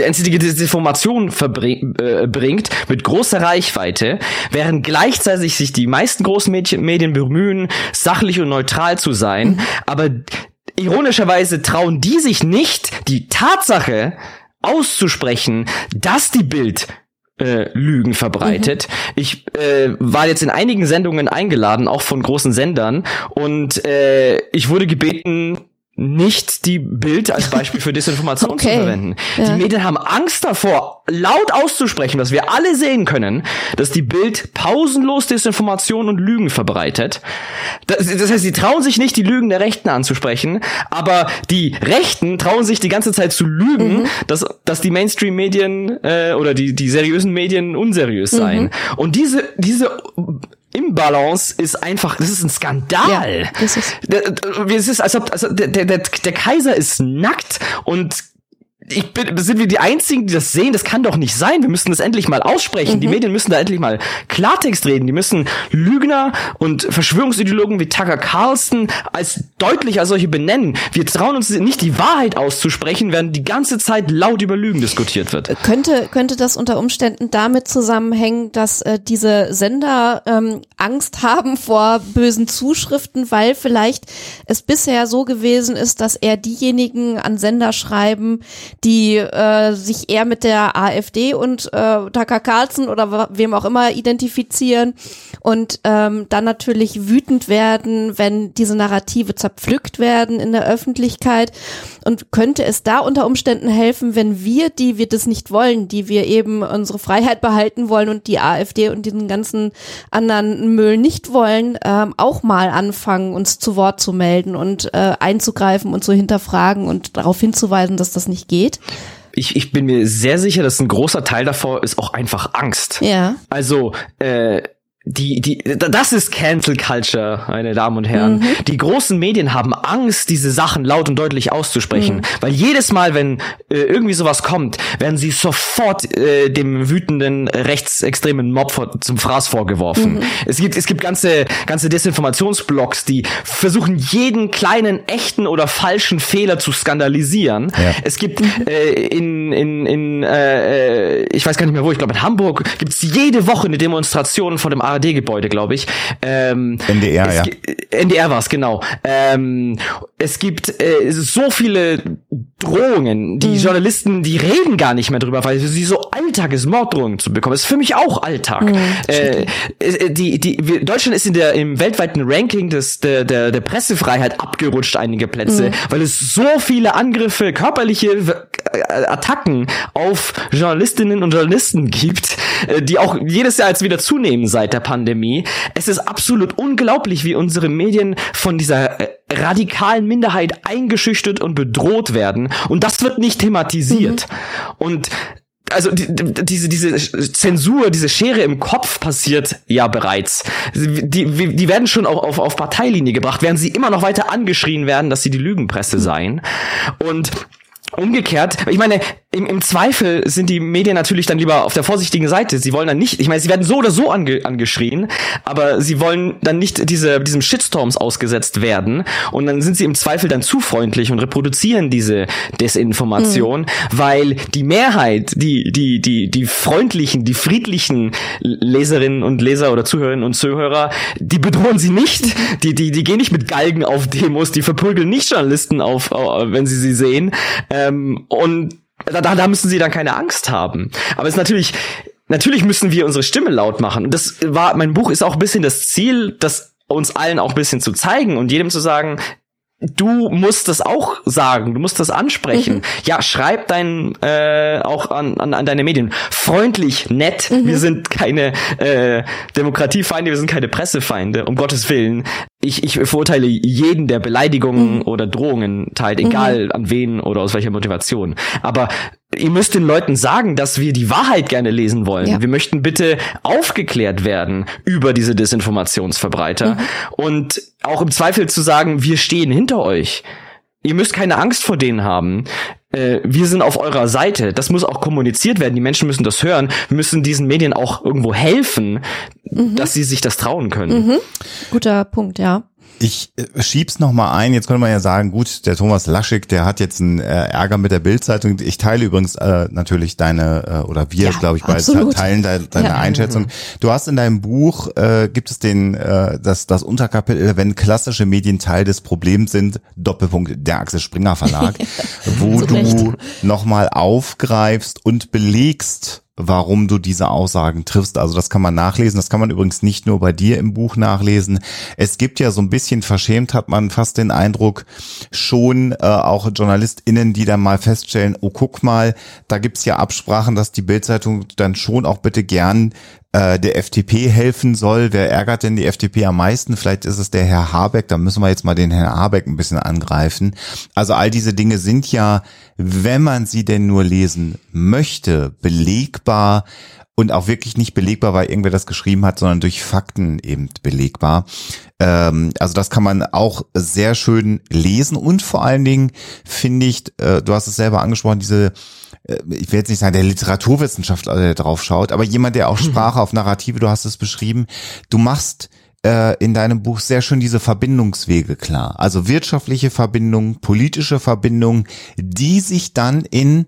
[SPEAKER 4] einseitige Desinformation äh, bringt, mit großer Reichweite, während gleichzeitig sich die meisten großen Medien, Medien bemühen, sachlich und neutral zu sein, aber ironischerweise trauen die sich nicht, die Tatsache auszusprechen, dass die Bild äh, Lügen verbreitet. Ich äh, war jetzt in einigen Sendungen eingeladen, auch von großen Sendern, und äh, ich wurde gebeten, nicht die Bild als Beispiel für Desinformation
[SPEAKER 2] Okay.
[SPEAKER 4] zu verwenden.
[SPEAKER 2] Ja.
[SPEAKER 4] Die Medien haben Angst davor, laut auszusprechen, was wir alle sehen können, dass die Bild pausenlos Desinformation und Lügen verbreitet. Das, das heißt, sie trauen sich nicht, die Lügen der Rechten anzusprechen, aber die Rechten trauen sich die ganze Zeit zu lügen, dass, dass die Mainstream-Medien äh, oder die, die seriösen Medien unseriös seien. Und diese, diese Imbalance ist einfach, das ist ein Skandal.
[SPEAKER 2] Ja, das ist-
[SPEAKER 4] Es ist, als ob also der, der, der Kaiser ist nackt und ich bin, sind wir die einzigen, die das sehen? Das kann doch nicht sein. Wir müssen das endlich mal aussprechen. Die Medien müssen da endlich mal Klartext reden. Die müssen Lügner und Verschwörungsideologen wie Tucker Carlson als deutlich als solche benennen. Wir trauen uns nicht die Wahrheit auszusprechen, während die ganze Zeit laut über Lügen diskutiert wird.
[SPEAKER 2] Könnte, könnte das unter Umständen damit zusammenhängen, dass äh, diese Sender ähm, Angst haben vor bösen Zuschriften, weil vielleicht es bisher so gewesen ist, dass eher diejenigen an Sender schreiben, die äh, sich eher mit der AfD und äh, Tucker Carlson oder wem auch immer identifizieren und ähm, dann natürlich wütend werden, wenn diese Narrative zerpflückt werden in der Öffentlichkeit. Und könnte es da unter Umständen helfen, wenn wir, die wir das nicht wollen, die wir eben unsere Freiheit behalten wollen und die AfD und diesen ganzen anderen Müll nicht wollen, ähm, auch mal anfangen, uns zu Wort zu melden und äh, einzugreifen und zu hinterfragen und darauf hinzuweisen, dass das nicht geht?
[SPEAKER 4] Ich, ich bin mir sehr sicher, dass ein großer Teil davor ist auch einfach Angst.
[SPEAKER 2] Ja.
[SPEAKER 4] Also, äh, die, die, das ist Cancel Culture, meine Damen und Herren. Mhm. Die großen Medien haben Angst, diese Sachen laut und deutlich auszusprechen. Mhm. Weil jedes Mal, wenn äh, irgendwie sowas kommt, werden sie sofort äh, dem wütenden rechtsextremen Mob vor, zum Fraß vorgeworfen. Mhm. Es gibt, es gibt ganze, ganze Desinformationsblogs, die versuchen, jeden kleinen echten oder falschen Fehler zu skandalisieren. Ja. Es gibt mhm. äh, in, in, in äh, äh, ich weiß gar nicht mehr wo, ich glaube in Hamburg gibt's jede Woche eine Demonstration von dem ARD-Gebäude, glaube ich.
[SPEAKER 1] Ähm, NDR, ja.
[SPEAKER 4] NDR war es, genau. Ähm, es gibt äh, so viele Drohungen, die mhm. Journalisten, die reden gar nicht mehr drüber, weil sie so Alltag ist, Morddrohungen zu bekommen. Das ist für mich auch Alltag. Mhm. Äh, äh die, die, Deutschland ist in der im weltweiten Ranking des der, der, der Pressefreiheit abgerutscht einige Plätze, mhm. weil es so viele Angriffe, körperliche äh, Attacken auf Journalistinnen und Journalisten gibt, äh, die auch jedes Jahr jetzt wieder zunehmen seit der Pandemie. Es ist absolut unglaublich, wie unsere Medien von dieser äh, radikalen Minderheit eingeschüchtert und bedroht werden. Und das wird nicht thematisiert. Mhm. Und also die, diese diese Zensur, diese Schere im Kopf passiert ja bereits. Die, die werden schon auch auf, auf Parteilinie gebracht, während sie immer noch weiter angeschrien werden, dass sie die Lügenpresse seien. Und Umgekehrt, ich meine, im, im Zweifel sind die Medien natürlich dann lieber auf der vorsichtigen Seite. Sie wollen dann nicht, ich meine, sie werden so oder so ange, angeschrien, aber sie wollen dann nicht diese, diesem Shitstorms ausgesetzt werden. Und dann sind sie im Zweifel dann zu freundlich und reproduzieren diese Desinformation, mhm. weil die Mehrheit, die, die, die, die freundlichen, die friedlichen Leserinnen und Leser oder Zuhörerinnen und Zuhörer, die bedrohen sie nicht. Die, die, die gehen nicht mit Galgen auf Demos, die verprügeln nicht Journalisten auf, wenn sie sie sehen. Ähm, und da, da müssen sie dann keine Angst haben. Aber es ist natürlich, natürlich müssen wir unsere Stimme laut machen. Und das war, mein Buch ist auch ein bisschen das Ziel, das uns allen auch ein bisschen zu zeigen und jedem zu sagen, du musst das auch sagen, du musst das ansprechen. Mhm. Ja, schreib dein äh, auch an, an, an deine Medien. Freundlich, nett. Mhm. Wir sind keine äh, Demokratiefeinde, wir sind keine Pressefeinde, um Gottes Willen. Ich, ich verurteile jeden, der Beleidigungen mhm. oder Drohungen teilt, egal mhm. an wen oder aus welcher Motivation. Aber ihr müsst den Leuten sagen, dass wir die Wahrheit gerne lesen wollen. Ja. Wir möchten bitte aufgeklärt werden über diese Desinformationsverbreiter mhm. und auch im Zweifel zu sagen, wir stehen hinter euch. Ihr müsst keine Angst vor denen haben. Äh, wir sind auf eurer Seite. Das muss auch kommuniziert werden. Die Menschen müssen das hören. Wir müssen diesen Medien auch irgendwo helfen, mhm. dass sie sich das trauen können.
[SPEAKER 2] Mhm. Guter Punkt, ja.
[SPEAKER 1] Ich äh, schieb's noch mal ein. Jetzt könnte man ja sagen, gut, der Thomas Laschig, der hat jetzt einen äh, Ärger mit der Bildzeitung. Ich teile übrigens äh, natürlich deine äh, oder wir, ja, glaube ich, beide teilen de deine ja. Einschätzung. Du hast in deinem Buch äh, gibt es den äh, das das Unterkapitel, wenn klassische Medien Teil des Problems sind, Doppelpunkt der Axel Springer Verlag, wo so du noch mal aufgreifst und belegst warum du diese Aussagen triffst. Also das kann man nachlesen. Das kann man übrigens nicht nur bei dir im Buch nachlesen. Es gibt ja so ein bisschen verschämt, hat man fast den Eindruck, schon äh, auch JournalistInnen, die dann mal feststellen, oh guck mal, da gibt's ja Absprachen, dass die Bildzeitung dann schon auch bitte gern äh, der FDP helfen soll. Wer ärgert denn die FDP am meisten? Vielleicht ist es der Herr Habeck. Da müssen wir jetzt mal den Herrn Habeck ein bisschen angreifen. Also all diese Dinge sind ja, wenn man sie denn nur lesen möchte, belegbar und auch wirklich nicht belegbar, weil irgendwer das geschrieben hat, sondern durch Fakten eben belegbar. Ähm, also das kann man auch sehr schön lesen und vor allen Dingen finde ich, äh, du hast es selber angesprochen, diese ich will jetzt nicht sagen, der Literaturwissenschaftler, der drauf schaut, aber jemand, der auch Sprache auf Narrative, du hast es beschrieben, du machst äh, in deinem Buch sehr schön diese Verbindungswege klar. Also wirtschaftliche Verbindungen, politische Verbindungen, die sich dann in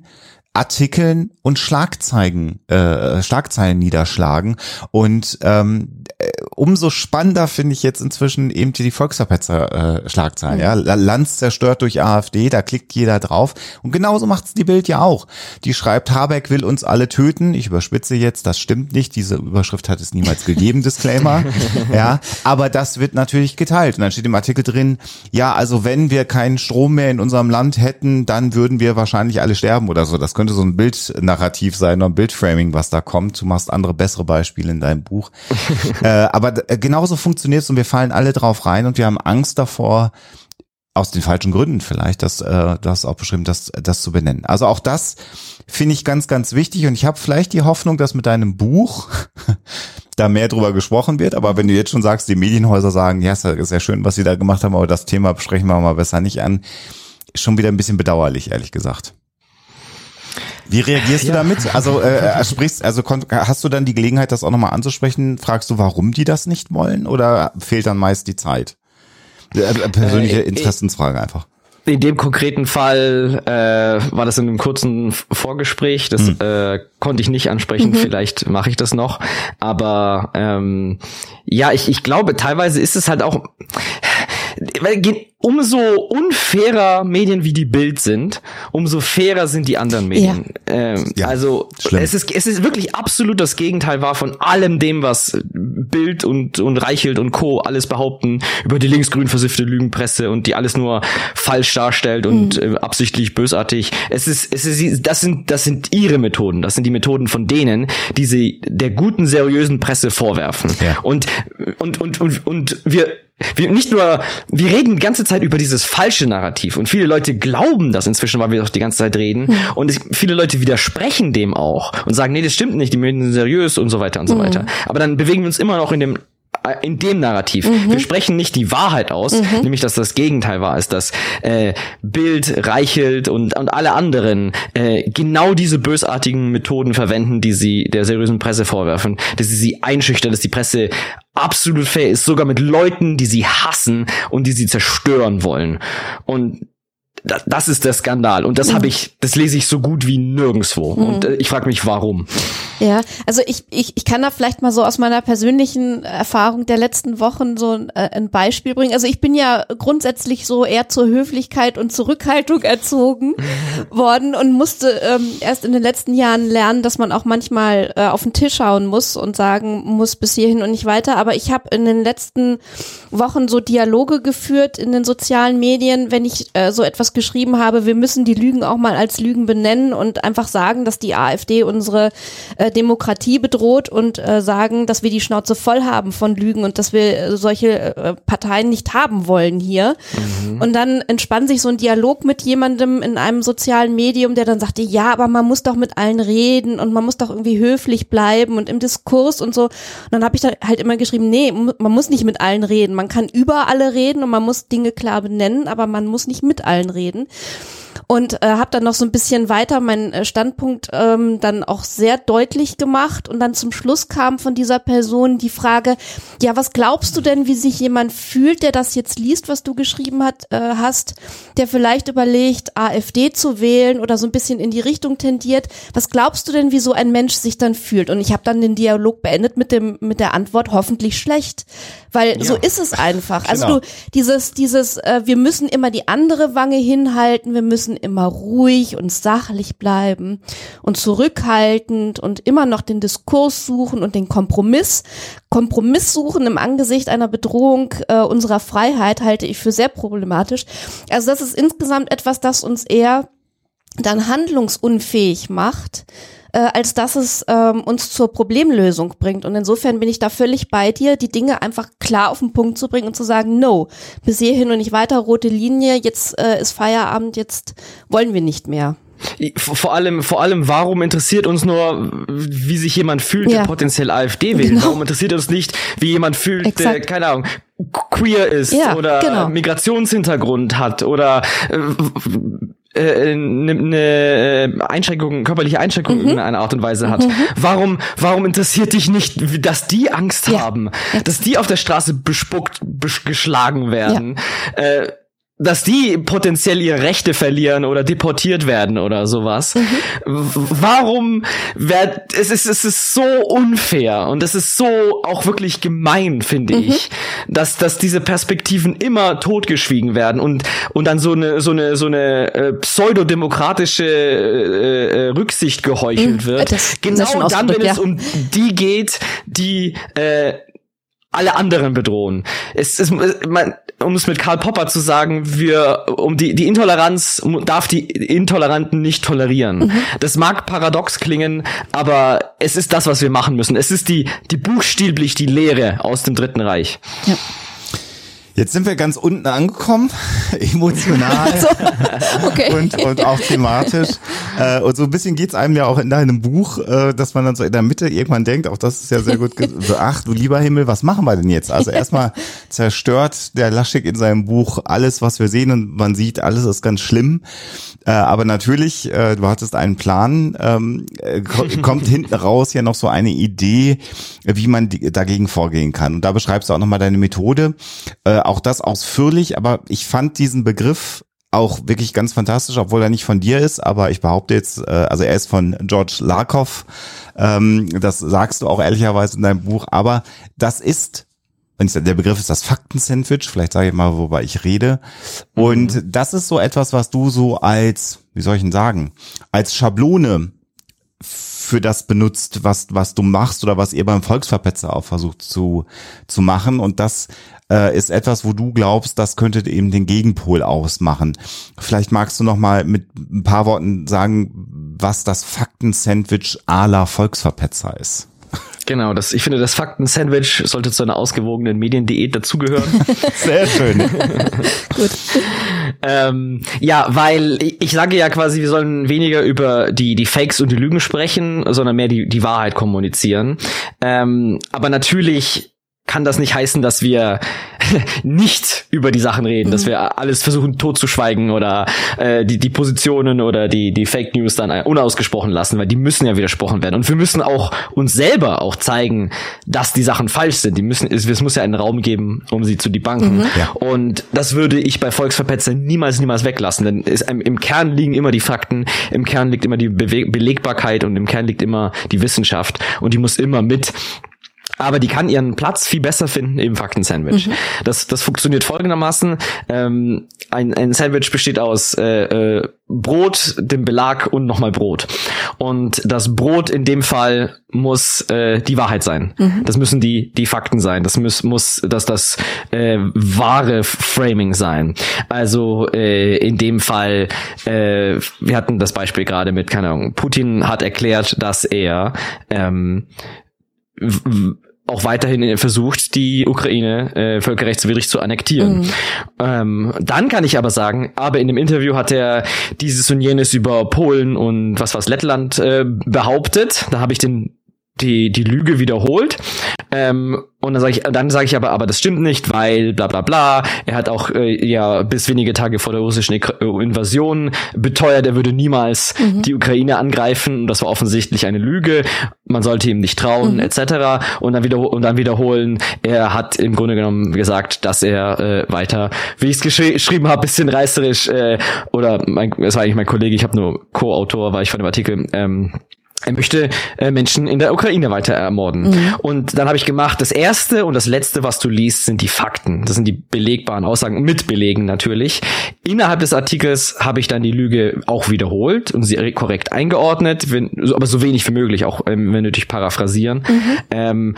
[SPEAKER 1] Artikeln und Schlagzeilen, äh, Schlagzeilen niederschlagen und ähm, umso spannender finde ich jetzt inzwischen eben die Volksverpetzer-Schlagzeilen. Äh, ja, Lanz zerstört durch AfD, da klickt jeder drauf. Und genauso macht's die Bild ja auch. Die schreibt, Habeck will uns alle töten. Ich überspitze jetzt, das stimmt nicht. Diese Überschrift hat es niemals gegeben, Disclaimer. ja, aber das wird natürlich geteilt. Und dann steht im Artikel drin, ja, also wenn wir keinen Strom mehr in unserem Land hätten, dann würden wir wahrscheinlich alle sterben oder so. Das könnte so ein Bildnarrativ sein oder ein Bildframing, was da kommt. Du machst andere bessere Beispiele in deinem Buch. äh, aber äh, genauso funktioniert es und wir fallen alle drauf rein und wir haben Angst davor, aus den falschen Gründen vielleicht, das, äh, das auch beschrieben, das, das zu benennen. Also auch das finde ich ganz, ganz wichtig und ich habe vielleicht die Hoffnung, dass mit deinem Buch da mehr drüber gesprochen wird. Aber wenn du jetzt schon sagst, die Medienhäuser sagen, ja, ist ja schön, was sie da gemacht haben, aber das Thema besprechen wir mal besser nicht an, schon wieder ein bisschen bedauerlich, ehrlich gesagt. Wie reagierst ja. du damit? Also äh, sprichst, also hast du dann die Gelegenheit, das auch nochmal anzusprechen? Fragst du, warum die das nicht wollen oder fehlt dann meist die Zeit? Äh, äh, persönliche äh, Interessensfrage einfach.
[SPEAKER 4] In dem konkreten Fall äh, war das in einem kurzen Vorgespräch. Das hm. äh, konnte ich nicht ansprechen. Mhm. Vielleicht mache ich das noch. Aber ähm, ja, ich, ich glaube, teilweise ist es halt auch umso unfairer Medien wie die Bild sind, umso fairer sind die anderen Medien. Ja. Ähm, ja, also schlimm. es ist es ist wirklich absolut das Gegenteil war von allem dem, was Bild und und Reichelt und Co. alles behaupten über die linksgrün versiffte Lügenpresse und die alles nur falsch darstellt und mhm. äh, absichtlich bösartig. Es ist es ist das sind das sind ihre Methoden, das sind die Methoden von denen, die sie der guten seriösen Presse vorwerfen. Ja. Und und und und und wir wir nicht nur, wir reden die ganze Zeit über dieses falsche Narrativ und viele Leute glauben das inzwischen, weil wir doch die ganze Zeit reden mhm. und es, viele Leute widersprechen dem auch und sagen, nee, das stimmt nicht, die Medien sind seriös und so weiter und so mhm. weiter. Aber dann bewegen wir uns immer noch in dem in dem Narrativ. Mhm. Wir sprechen nicht die Wahrheit aus, mhm. nämlich dass das Gegenteil war, ist, dass äh, Bild, Reichelt und, und alle anderen äh, genau diese bösartigen Methoden verwenden, die sie der seriösen Presse vorwerfen, dass sie sie einschüchtern, dass die Presse absolut fair ist, sogar mit Leuten, die sie hassen und die sie zerstören wollen. Und das ist der Skandal und das habe ich, das lese ich so gut wie nirgendswo mhm. und äh, ich frage mich, warum.
[SPEAKER 2] Ja, also ich, ich, ich kann da vielleicht mal so aus meiner persönlichen Erfahrung der letzten Wochen so ein, äh, ein Beispiel bringen. Also ich bin ja grundsätzlich so eher zur Höflichkeit und Zurückhaltung erzogen worden und musste ähm, erst in den letzten Jahren lernen, dass man auch manchmal äh, auf den Tisch schauen muss und sagen muss bis hierhin und nicht weiter. Aber ich habe in den letzten Wochen so Dialoge geführt in den sozialen Medien, wenn ich äh, so etwas geschrieben habe, wir müssen die Lügen auch mal als Lügen benennen und einfach sagen, dass die AfD unsere äh, Demokratie bedroht und äh, sagen, dass wir die Schnauze voll haben von Lügen und dass wir äh, solche äh, Parteien nicht haben wollen hier. Mhm. Und dann entspannt sich so ein Dialog mit jemandem in einem sozialen Medium, der dann sagte, ja, aber man muss doch mit allen reden und man muss doch irgendwie höflich bleiben und im Diskurs und so. Und dann habe ich da halt immer geschrieben, nee, man muss nicht mit allen reden. Man kann über alle reden und man muss Dinge klar benennen, aber man muss nicht mit allen reden reden und äh, habe dann noch so ein bisschen weiter meinen äh, Standpunkt ähm, dann auch sehr deutlich gemacht und dann zum Schluss kam von dieser Person die Frage, ja, was glaubst du denn, wie sich jemand fühlt, der das jetzt liest, was du geschrieben hat, äh, hast, der vielleicht überlegt, AfD zu wählen oder so ein bisschen in die Richtung tendiert. Was glaubst du denn, wie so ein Mensch sich dann fühlt? Und ich habe dann den Dialog beendet mit dem mit der Antwort hoffentlich schlecht, weil ja. so ist es einfach. Also genau. du dieses dieses äh, wir müssen immer die andere Wange hinhalten, wir müssen müssen immer ruhig und sachlich bleiben und zurückhaltend und immer noch den Diskurs suchen und den Kompromiss. Kompromiss suchen im Angesicht einer Bedrohung äh, unserer Freiheit halte ich für sehr problematisch. Also das ist insgesamt etwas, das uns eher dann handlungsunfähig macht, äh, als dass es ähm, uns zur Problemlösung bringt. Und insofern bin ich da völlig bei dir, die Dinge einfach klar auf den Punkt zu bringen und zu sagen, no, bis hierhin und nicht weiter, rote Linie, jetzt äh, ist Feierabend, jetzt wollen wir nicht mehr.
[SPEAKER 4] Vor allem, vor allem, warum interessiert uns nur, wie sich jemand fühlt, ja. der potenziell AfD wählt? Genau. Warum interessiert uns nicht, wie jemand fühlt, Exakt. der, keine Ahnung, queer ist ja, oder genau. Migrationshintergrund hat oder äh, äh, eine ne Einschränkung, körperliche Einschränkung mhm. in einer Art und Weise hat. Mhm. Warum, warum interessiert dich nicht, dass die Angst ja. haben, dass die auf der Straße bespuckt, besch geschlagen werden? Ja. Äh, dass die potenziell ihre Rechte verlieren oder deportiert werden oder sowas. Mhm. Warum wird, es ist, es ist so unfair und es ist so auch wirklich gemein, finde mhm. ich, dass, dass diese Perspektiven immer totgeschwiegen werden und, und dann so eine, so eine, so eine äh, pseudodemokratische äh, äh, Rücksicht geheuchelt mhm. wird. Das, genau das dann, wenn ja. es um die geht, die, äh, alle anderen bedrohen. Es ist, man, um es mit Karl Popper zu sagen, wir, um die, die Intoleranz darf die Intoleranten nicht tolerieren. Mhm. Das mag paradox klingen, aber es ist das, was wir machen müssen. Es ist die, die buchstäblich die Lehre aus dem Dritten Reich. Ja.
[SPEAKER 1] Jetzt sind wir ganz unten angekommen, emotional so, okay. und, und auch thematisch. Äh, und so ein bisschen geht's einem ja auch in deinem Buch, äh, dass man dann so in der Mitte irgendwann denkt, auch das ist ja sehr gut, so, ach du lieber Himmel, was machen wir denn jetzt? Also erstmal zerstört der Laschig in seinem Buch alles, was wir sehen und man sieht, alles ist ganz schlimm. Äh, aber natürlich, äh, du hattest einen Plan, ähm, äh, kommt hinten raus ja noch so eine Idee, wie man die, dagegen vorgehen kann. Und da beschreibst du auch nochmal deine Methode. Äh, auch das ausführlich, aber ich fand diesen Begriff auch wirklich ganz fantastisch, obwohl er nicht von dir ist, aber ich behaupte jetzt, äh, also er ist von George Larkov, ähm, das sagst du auch ehrlicherweise in deinem Buch, aber das ist der Begriff ist das Fakten-Sandwich, vielleicht sage ich mal, wobei ich rede. Und mhm. das ist so etwas, was du so als, wie soll ich denn sagen, als Schablone für das benutzt, was, was du machst oder was ihr beim Volksverpetzer auch versucht zu, zu machen. Und das äh, ist etwas, wo du glaubst, das könnte eben den Gegenpol ausmachen. Vielleicht magst du noch mal mit ein paar Worten sagen, was das Fakten-Sandwich à la Volksverpetzer ist.
[SPEAKER 4] Genau, das, ich finde, das Fakten-Sandwich sollte zu einer ausgewogenen Mediendiät dazugehören.
[SPEAKER 1] Sehr schön. Gut.
[SPEAKER 4] Ähm, ja, weil ich, sage ja quasi, wir sollen weniger über die, die Fakes und die Lügen sprechen, sondern mehr die, die Wahrheit kommunizieren. Ähm, aber natürlich kann das nicht heißen, dass wir nicht über die Sachen reden, mhm. dass wir alles versuchen totzuschweigen oder äh, die, die Positionen oder die, die Fake News dann unausgesprochen lassen, weil die müssen ja widersprochen werden. Und wir müssen auch uns selber auch zeigen, dass die Sachen falsch sind. Die müssen, es, es muss ja einen Raum geben, um sie zu debanken. Mhm. Ja. Und das würde ich bei Volksverpetzer niemals, niemals weglassen. Denn es, im Kern liegen immer die Fakten, im Kern liegt immer die Bewe Belegbarkeit und im Kern liegt immer die Wissenschaft. Und die muss immer mit aber die kann ihren Platz viel besser finden im Fakten-Sandwich. Mhm. Das, das funktioniert folgendermaßen. Ähm, ein, ein Sandwich besteht aus äh, äh, Brot, dem Belag und nochmal Brot. Und das Brot in dem Fall muss äh, die Wahrheit sein. Mhm. Das müssen die, die Fakten sein. Das muss, muss das, das äh, wahre Framing sein. Also äh, in dem Fall, äh, wir hatten das Beispiel gerade mit, keine Ahnung, Putin hat erklärt, dass er ähm, auch weiterhin versucht, die Ukraine äh, völkerrechtswidrig zu annektieren. Mhm. Ähm, dann kann ich aber sagen, aber in dem Interview hat er dieses und jenes über Polen und was was Lettland äh, behauptet. Da habe ich den die die Lüge wiederholt ähm, und dann sage ich dann sage ich aber aber das stimmt nicht weil bla bla bla er hat auch äh, ja bis wenige Tage vor der russischen äh, Invasion beteuert er würde niemals mhm. die Ukraine angreifen und das war offensichtlich eine Lüge man sollte ihm nicht trauen mhm. etc und dann wieder und dann wiederholen er hat im Grunde genommen gesagt dass er äh, weiter wie ich es geschri geschrieben habe bisschen reißerisch äh, oder mein, das war eigentlich mein Kollege ich habe nur Co-Autor war ich von dem Artikel ähm, er möchte äh, Menschen in der Ukraine weiter ermorden. Mhm. Und dann habe ich gemacht, das erste und das letzte, was du liest, sind die Fakten. Das sind die belegbaren Aussagen, mit Belegen natürlich. Innerhalb des Artikels habe ich dann die Lüge auch wiederholt und sie korrekt eingeordnet, wenn, aber so wenig wie möglich, auch ähm, wenn nötig paraphrasieren. Mhm. Ähm,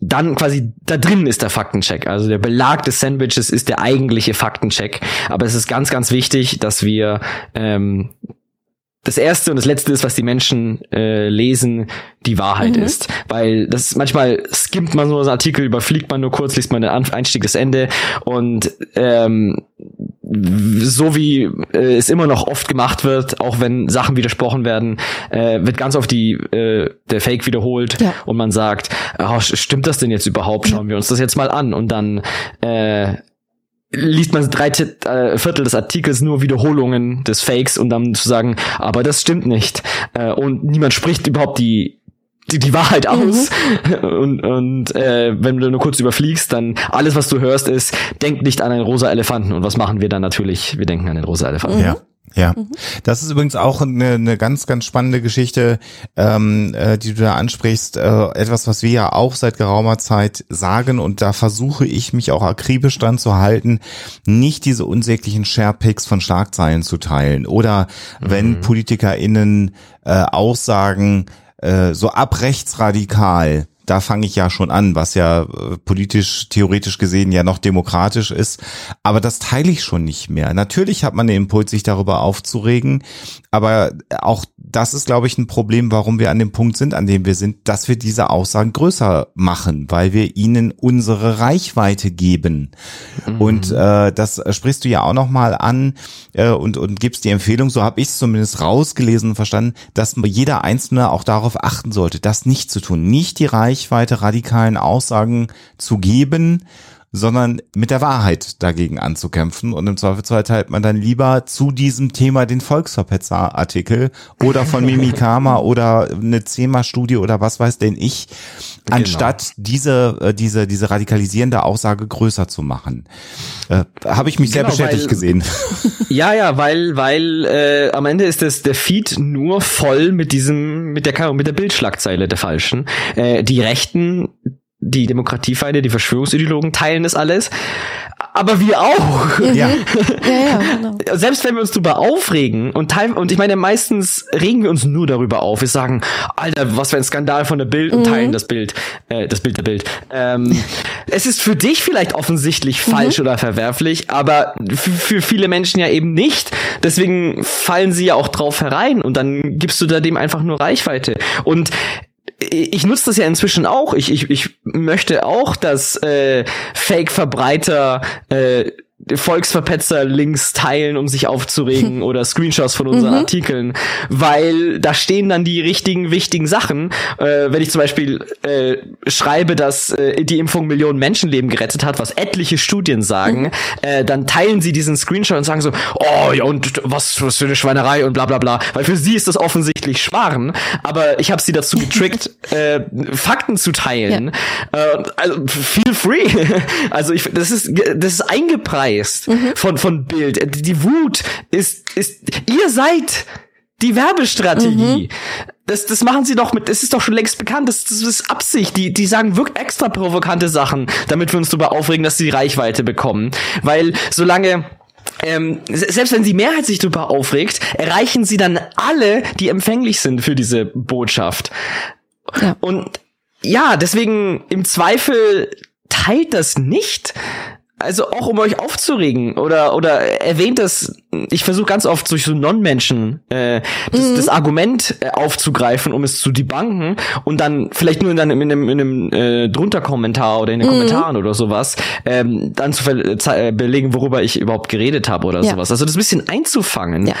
[SPEAKER 4] dann quasi da drin ist der Faktencheck. Also der Belag des Sandwiches ist der eigentliche Faktencheck. Aber es ist ganz, ganz wichtig, dass wir ähm, das erste und das letzte ist, was die Menschen äh, lesen, die Wahrheit mhm. ist. Weil das manchmal skimmt man so einen Artikel, überfliegt man nur kurz, liest man den Einstieg, das Ende und ähm, so wie äh, es immer noch oft gemacht wird, auch wenn Sachen widersprochen werden, äh, wird ganz oft die äh, der Fake wiederholt ja. und man sagt, oh, stimmt das denn jetzt überhaupt? Schauen wir uns das jetzt mal an und dann äh, liest man drei äh, Viertel des Artikels nur Wiederholungen des Fakes und dann zu sagen, aber das stimmt nicht. Äh, und niemand spricht überhaupt die die, die Wahrheit aus. Und, und äh, wenn du nur kurz überfliegst, dann alles, was du hörst, ist, denk nicht an einen rosa Elefanten. Und was machen wir dann natürlich? Wir denken an den rosa Elefanten.
[SPEAKER 1] Ja. Ja, das ist übrigens auch eine, eine ganz, ganz spannende Geschichte, ähm, äh, die du da ansprichst. Äh, etwas, was wir ja auch seit geraumer Zeit sagen und da versuche ich mich auch akribisch dran zu halten, nicht diese unsäglichen Sharepics von Schlagzeilen zu teilen oder wenn
[SPEAKER 4] Mhm.
[SPEAKER 1] PolitikerInnen äh, Aussagen äh, so ab rechtsradikal da fange ich ja schon an, was ja äh, politisch, theoretisch gesehen ja noch demokratisch ist. Aber das teile ich schon nicht mehr. Natürlich hat man den Impuls, sich darüber aufzuregen. Aber auch das ist, glaube ich, ein Problem, warum wir an dem Punkt sind, an dem wir sind, dass wir diese Aussagen größer machen, weil wir ihnen unsere Reichweite geben. Und äh, das sprichst du ja auch nochmal an äh, und, und gibst die Empfehlung, so habe ich es zumindest rausgelesen und verstanden, dass jeder Einzelne auch darauf achten sollte, das nicht zu tun, nicht die Reichweite radikalen Aussagen zu geben, sondern mit der Wahrheit dagegen anzukämpfen. Und im Zweifelsfall teilt man dann lieber zu diesem Thema den Volksverpetzer-Artikel oder von Mimikama oder eine CEMA-Studie oder was weiß denn ich, anstatt diese, äh, diese, diese radikalisierende Aussage größer zu machen. Äh, Habe ich mich sehr
[SPEAKER 4] Genau,
[SPEAKER 1] bestätigt
[SPEAKER 4] weil-
[SPEAKER 1] gesehen.
[SPEAKER 4] Ja, ja, weil, weil äh, am Ende ist das der Feed nur voll mit diesem, mit der mit der Bildschlagzeile der falschen. Äh, die Rechten, die Demokratiefeinde, die Verschwörungsideologen teilen das alles, aber wir auch.
[SPEAKER 1] Ja.
[SPEAKER 2] Ja, ja, genau.
[SPEAKER 4] Selbst wenn wir uns darüber aufregen und teil und ich meine meistens regen wir uns nur darüber auf. Wir sagen, Alter, was für ein Skandal von der Bild und teilen das Bild, äh, das Bild der Bild. Ähm, es ist für dich vielleicht offensichtlich falsch oder verwerflich, aber für, für viele Menschen ja eben nicht. Deswegen fallen sie ja auch drauf herein und dann gibst du da dem einfach nur Reichweite und ich nutze das ja inzwischen auch. Ich, ich, ich möchte auch, dass äh, Fake-Verbreiter äh, Volksverpetzer-Links teilen, um sich aufzuregen oder Screenshots von unseren Artikeln, weil da stehen dann die richtigen, wichtigen Sachen. Äh, wenn ich zum Beispiel äh, schreibe, dass äh, die Impfung Millionen Menschenleben gerettet hat, was etliche Studien sagen, äh, dann teilen sie diesen Screenshot und sagen so, oh ja und was, was für eine Schweinerei und bla bla bla, weil für sie ist das offensichtlich Schmarrn, aber ich habe sie dazu getrickt, äh, Fakten zu teilen. Äh, also feel free. Also ich, das ist das ist eingepreist von von Bild. Die Wut ist ist ihr seid die Werbestrategie. Das, das machen sie doch mit, das ist doch schon längst bekannt, das, das ist Absicht. Die, die sagen wirklich extra provokante Sachen, damit wir uns darüber aufregen, dass sie die Reichweite bekommen. Weil solange ähm, se- selbst wenn die Mehrheit sich darüber aufregt, erreichen sie dann alle, die empfänglich sind für diese Botschaft.
[SPEAKER 2] Ja.
[SPEAKER 4] Und ja, deswegen im Zweifel teilt das nicht. Also auch um euch aufzuregen oder oder erwähnt das, ich versuche ganz oft durch so Non-Menschen äh, das, das Argument äh, aufzugreifen, um es zu debunken und dann vielleicht nur in einem, in einem, in einem äh, drunter Kommentar oder in den Kommentaren oder sowas ähm, dann zu ze- äh, belegen, worüber ich überhaupt geredet habe oder
[SPEAKER 2] Ja.
[SPEAKER 4] sowas. Also das ein bisschen einzufangen.
[SPEAKER 2] Ja.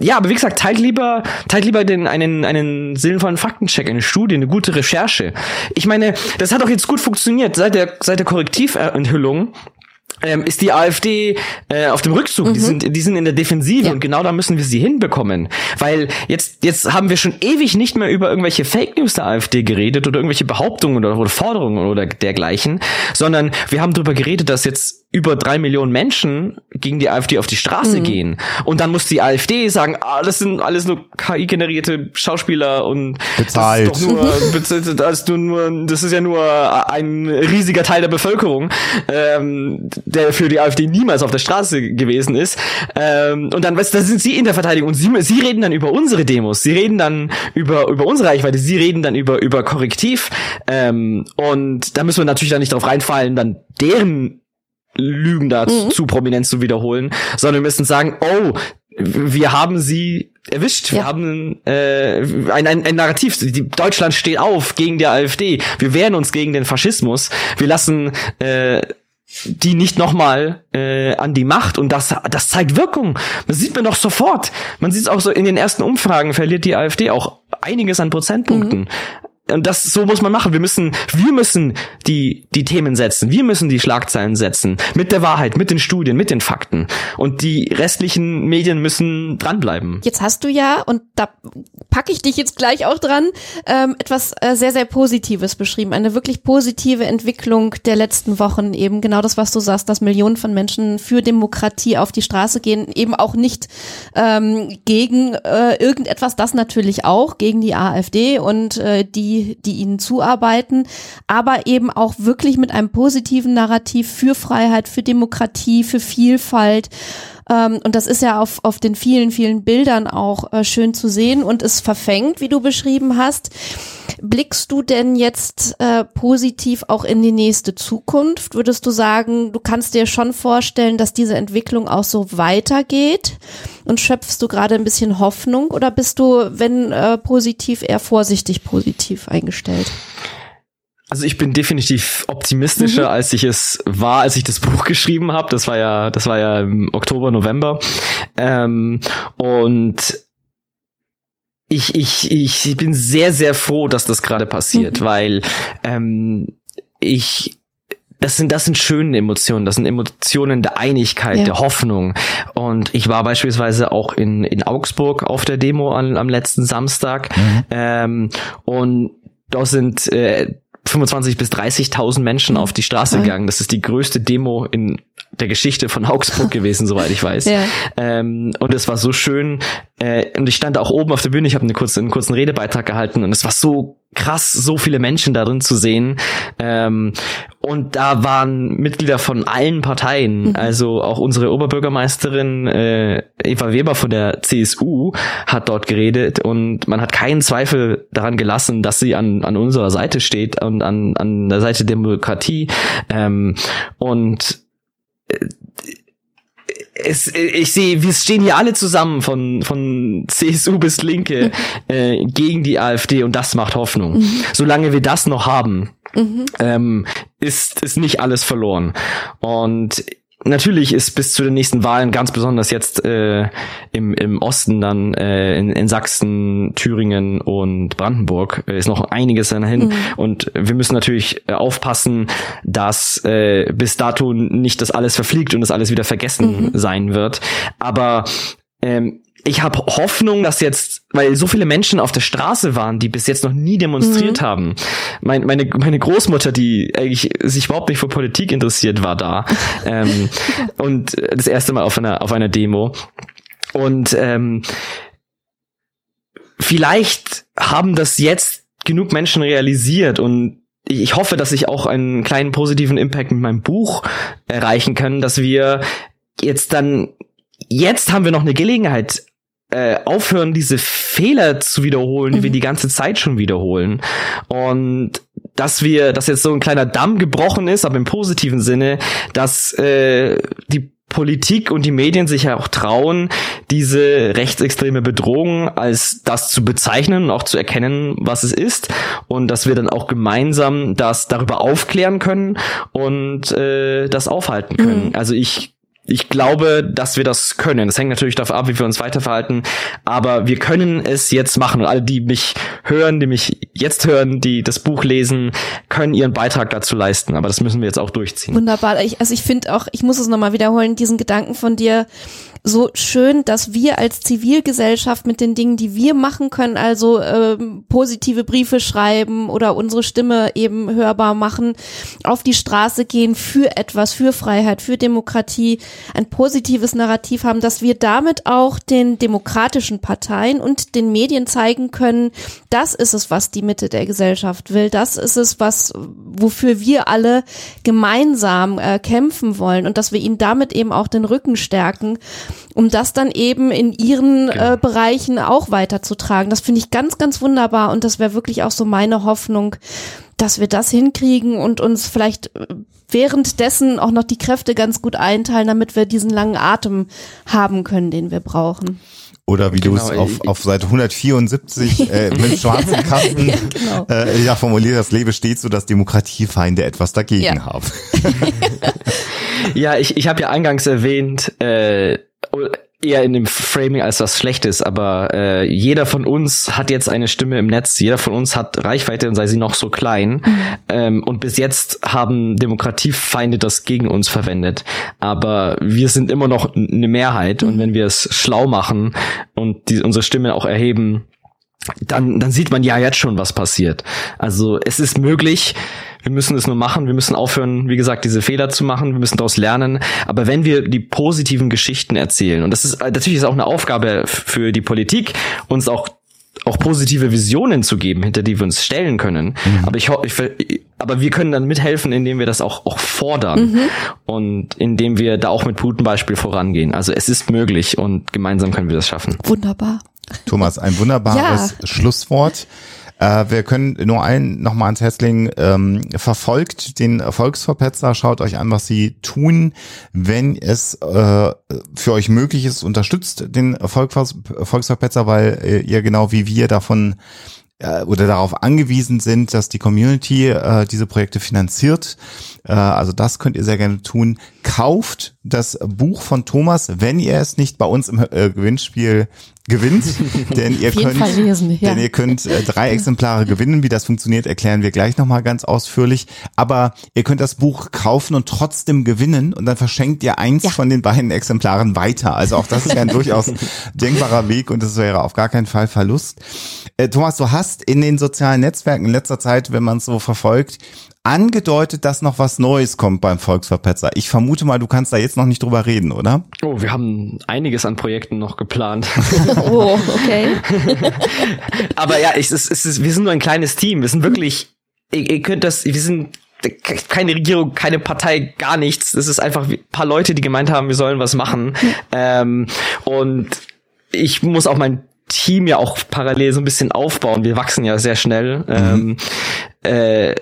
[SPEAKER 4] Ja, aber wie gesagt, teilt lieber, teilt lieber den, einen, einen sinnvollen Faktencheck, eine Studie, eine gute Recherche. Ich meine, das hat auch jetzt gut funktioniert. Seit der, seit der Korrektiventhüllung ähm, ist die AfD äh, auf dem Rückzug. Die sind, die sind in der Defensive
[SPEAKER 2] Ja.
[SPEAKER 4] und genau da müssen wir sie hinbekommen. Weil jetzt, jetzt haben wir schon ewig nicht mehr über irgendwelche Fake News der AfD geredet oder irgendwelche Behauptungen oder, oder Forderungen oder dergleichen, sondern wir haben darüber geredet, dass jetzt über drei Millionen Menschen gegen die AfD auf die Straße gehen. Und dann muss die AfD sagen, ah, das sind alles nur KI-generierte Schauspieler und
[SPEAKER 1] Bezahlt.
[SPEAKER 4] Das ist doch nur, das ist nur, das ist ja nur ein riesiger Teil der Bevölkerung, ähm, der für die AfD niemals auf der Straße gewesen ist. Ähm, und dann, weißt du, da sind sie in der Verteidigung und sie, sie reden dann über unsere Demos, sie reden dann über, über unsere Reichweite, sie reden dann über, über Korrektiv. Ähm, und da müssen wir natürlich dann nicht drauf reinfallen, dann deren Lügen da zu, zu prominent zu wiederholen, sondern wir müssen sagen, oh, wir haben sie erwischt, wir
[SPEAKER 2] Ja.
[SPEAKER 4] haben äh, ein, ein, ein Narrativ, die, Deutschland steht auf gegen die AfD, wir wehren uns gegen den Faschismus, wir lassen äh, die nicht nochmal äh, an die Macht und das das zeigt Wirkung. Das sieht man doch sofort. Man sieht es auch so in den ersten Umfragen verliert die AfD auch einiges an Prozentpunkten. Und das so muss man machen. Wir müssen, wir müssen die die Themen setzen. Wir müssen die Schlagzeilen setzen mit der Wahrheit, mit den Studien, mit den Fakten. Und die restlichen Medien müssen dranbleiben.
[SPEAKER 2] Jetzt hast du ja und da packe ich dich jetzt gleich auch dran ähm, etwas äh, sehr sehr Positives beschrieben, eine wirklich positive Entwicklung der letzten Wochen eben genau das, was du sagst, dass Millionen von Menschen für Demokratie auf die Straße gehen, eben auch nicht ähm, gegen äh, irgendetwas, das natürlich auch gegen die AfD und äh, die die, ihnen zuarbeiten, aber eben auch wirklich mit einem positiven Narrativ für Freiheit, für Demokratie, für Vielfalt. Ähm, und das ist ja auf, auf den vielen, vielen Bildern auch äh, schön zu sehen und es verfängt, wie du beschrieben hast. Blickst du denn jetzt äh, positiv auch in die nächste Zukunft? Würdest du sagen, du kannst dir schon vorstellen, dass diese Entwicklung auch so weitergeht? Und schöpfst du gerade ein bisschen Hoffnung oder bist du, wenn äh, positiv, eher vorsichtig positiv eingestellt?
[SPEAKER 4] Also ich bin definitiv optimistischer, mhm. als ich es war, als ich das Buch geschrieben habe. Das war ja, das war ja im Oktober, November. Ähm, und ich, ich, ich bin sehr, sehr froh, dass das gerade passiert, mhm. weil ähm, ich das sind, das sind schöne Emotionen, das sind Emotionen der Einigkeit, ja. der Hoffnung. Und ich war beispielsweise auch in, in Augsburg auf der Demo an, am letzten Samstag. Mhm. Ähm, und da sind äh, 25 bis 30.000 Menschen auf die Straße gegangen. Das ist die größte Demo in der Geschichte von Augsburg gewesen, soweit ich weiß. Ja. Ähm, und es war so schön. Äh, und ich stand auch oben auf der Bühne. Ich habe eine kurze, einen kurzen Redebeitrag gehalten und es war so krass, so viele Menschen darin zu sehen. Ähm, und da waren Mitglieder von allen Parteien, mhm. also auch unsere Oberbürgermeisterin äh, Eva Weber von der CSU hat dort geredet und man hat keinen Zweifel daran gelassen, dass sie an, an unserer Seite steht und an, an der Seite der Demokratie. Ähm, und es, ich sehe, wir stehen hier alle zusammen von, von CSU bis Linke äh, gegen die AfD und das macht Hoffnung. Mhm. Solange wir das noch haben, mhm. ähm, ist, ist nicht alles verloren. Und natürlich ist bis zu den nächsten Wahlen, ganz besonders jetzt äh, im, im Osten dann äh, in, in Sachsen, Thüringen und Brandenburg, äh, ist noch einiges dahin. Mhm. Und wir müssen natürlich äh, aufpassen, dass äh, bis dato nicht das alles verfliegt und das alles wieder vergessen mhm. sein wird. Aber ähm, ich habe Hoffnung, dass jetzt, weil so viele Menschen auf der Straße waren, die bis jetzt noch nie demonstriert mhm. haben. Mein, meine, meine Großmutter, die eigentlich sich überhaupt nicht für Politik interessiert, war da. ähm, und das erste Mal auf einer, auf einer Demo. Und ähm, vielleicht haben das jetzt genug Menschen realisiert und ich hoffe, dass ich auch einen kleinen positiven Impact mit meinem Buch erreichen kann, dass wir jetzt dann jetzt haben wir noch eine Gelegenheit, äh, aufhören, diese Fehler zu wiederholen, die wir mhm. die ganze Zeit schon wiederholen. Und dass wir, dass jetzt so ein kleiner Damm gebrochen ist, aber im positiven Sinne, dass äh, die Politik und die Medien sich ja auch trauen, diese rechtsextreme Bedrohung als das zu bezeichnen und auch zu erkennen, was es ist und dass wir dann auch gemeinsam das darüber aufklären können und äh, das aufhalten können. Mhm. Also ich ich glaube, dass wir das können. Das hängt natürlich davon ab, wie wir uns weiterverhalten. Aber wir können es jetzt machen. Und alle, die mich hören, die mich jetzt hören, die das Buch lesen, können ihren Beitrag dazu leisten. Aber das müssen wir jetzt auch durchziehen.
[SPEAKER 2] Wunderbar. Ich, also ich finde auch, ich muss es nochmal wiederholen, diesen Gedanken von dir, so schön, dass wir als Zivilgesellschaft mit den Dingen, die wir machen können, also ähm, positive Briefe schreiben oder unsere Stimme eben hörbar machen, auf die Straße gehen für etwas, für Freiheit, für Demokratie, ein positives Narrativ haben, dass wir damit auch den demokratischen Parteien und den Medien zeigen können, das ist es, was die Mitte der Gesellschaft will, das ist es, was wofür wir alle gemeinsam äh, kämpfen wollen und dass wir ihnen damit eben auch den Rücken stärken um das dann eben in ihren genau. äh, Bereichen auch weiterzutragen. Das finde ich ganz, ganz wunderbar und das wäre wirklich auch so meine Hoffnung, dass wir das hinkriegen und uns vielleicht äh, währenddessen auch noch die Kräfte ganz gut einteilen, damit wir diesen langen Atem haben können, den wir brauchen.
[SPEAKER 1] Oder wie genau, du es auf, auf Seite 174 äh, mit schwarzen Kasten ja, genau. äh, ja, formuliert hast, lebe steht so, dass Demokratiefeinde etwas dagegen ja. haben.
[SPEAKER 4] ja, ich, ich habe ja eingangs erwähnt, äh, eher in dem Framing als was Schlechtes, aber äh, jeder von uns hat jetzt eine Stimme im Netz, jeder von uns hat Reichweite und sei sie noch so klein. Mhm. Ähm, und bis jetzt haben Demokratiefeinde das gegen uns verwendet. Aber wir sind immer noch eine Mehrheit und wenn wir es schlau machen und die, unsere Stimme auch erheben, dann, dann sieht man ja jetzt schon, was passiert. Also es ist möglich, wir müssen es nur machen, wir müssen aufhören, wie gesagt, diese Fehler zu machen, wir müssen daraus lernen. Aber wenn wir die positiven Geschichten erzählen, und das ist natürlich ist auch eine Aufgabe für die Politik, uns auch auch positive Visionen zu geben, hinter die wir uns stellen können. Mhm. Aber ich, ich, aber wir können dann mithelfen, indem wir das auch, auch fordern mhm. und indem wir da auch mit gutem Beispiel vorangehen. Also es ist möglich und gemeinsam können wir das schaffen.
[SPEAKER 2] Wunderbar.
[SPEAKER 1] Thomas, ein wunderbares ja. Schlusswort. Äh, wir können nur allen nochmal ans Herz legen, ähm, verfolgt den Erfolgsverpetzer, schaut euch an, was sie tun. Wenn es äh, für euch möglich ist, unterstützt den Erfolgsverpetzer, weil äh, ihr genau wie wir davon äh, oder darauf angewiesen sind, dass die Community äh, diese Projekte finanziert. Äh, also das könnt ihr sehr gerne tun. Kauft das Buch von Thomas, wenn ihr es nicht bei uns im äh, Gewinnspiel gewinnt, denn ihr könnt, lesen, ja. denn ihr könnt äh, drei Exemplare gewinnen. Wie das funktioniert, erklären wir gleich nochmal ganz ausführlich. Aber ihr könnt das Buch kaufen und trotzdem gewinnen und dann verschenkt ihr eins ja. von den beiden Exemplaren weiter. Also auch das ist ja ein durchaus denkbarer Weg und das wäre auf gar keinen Fall Verlust. Äh, Thomas, du hast in den sozialen Netzwerken in letzter Zeit, wenn man es so verfolgt, angedeutet, dass noch was Neues kommt beim Volksverpetzer. Ich vermute mal, du kannst da jetzt noch nicht drüber reden, oder?
[SPEAKER 4] Oh, wir haben einiges an Projekten noch geplant.
[SPEAKER 2] oh, okay.
[SPEAKER 4] Aber ja, es ist, es ist, wir sind nur ein kleines Team. Wir sind wirklich, ihr, ihr könnt das, wir sind keine Regierung, keine Partei, gar nichts. Es ist einfach ein paar Leute, die gemeint haben, wir sollen was machen. ähm, und ich muss auch mein Team ja auch parallel so ein bisschen aufbauen. Wir wachsen ja sehr schnell. Mhm. Ähm, äh,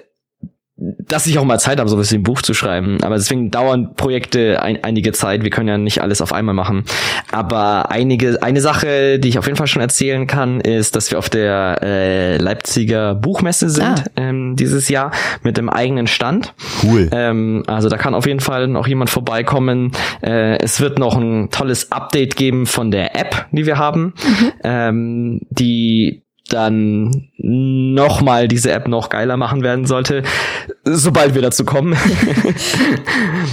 [SPEAKER 4] dass ich auch mal Zeit habe, sowas wie ein Buch zu schreiben. Aber deswegen dauern Projekte ein, einige Zeit. Wir können ja nicht alles auf einmal machen. Aber einige, eine Sache, die ich auf jeden Fall schon erzählen kann, ist, dass wir auf der äh, Leipziger Buchmesse sind ah. ähm, dieses Jahr mit dem eigenen Stand.
[SPEAKER 1] Cool.
[SPEAKER 4] Ähm, also da kann auf jeden Fall noch jemand vorbeikommen. Äh, es wird noch ein tolles Update geben von der App, die wir haben, mhm. ähm, die dann nochmal diese App noch geiler machen werden sollte, sobald wir dazu kommen.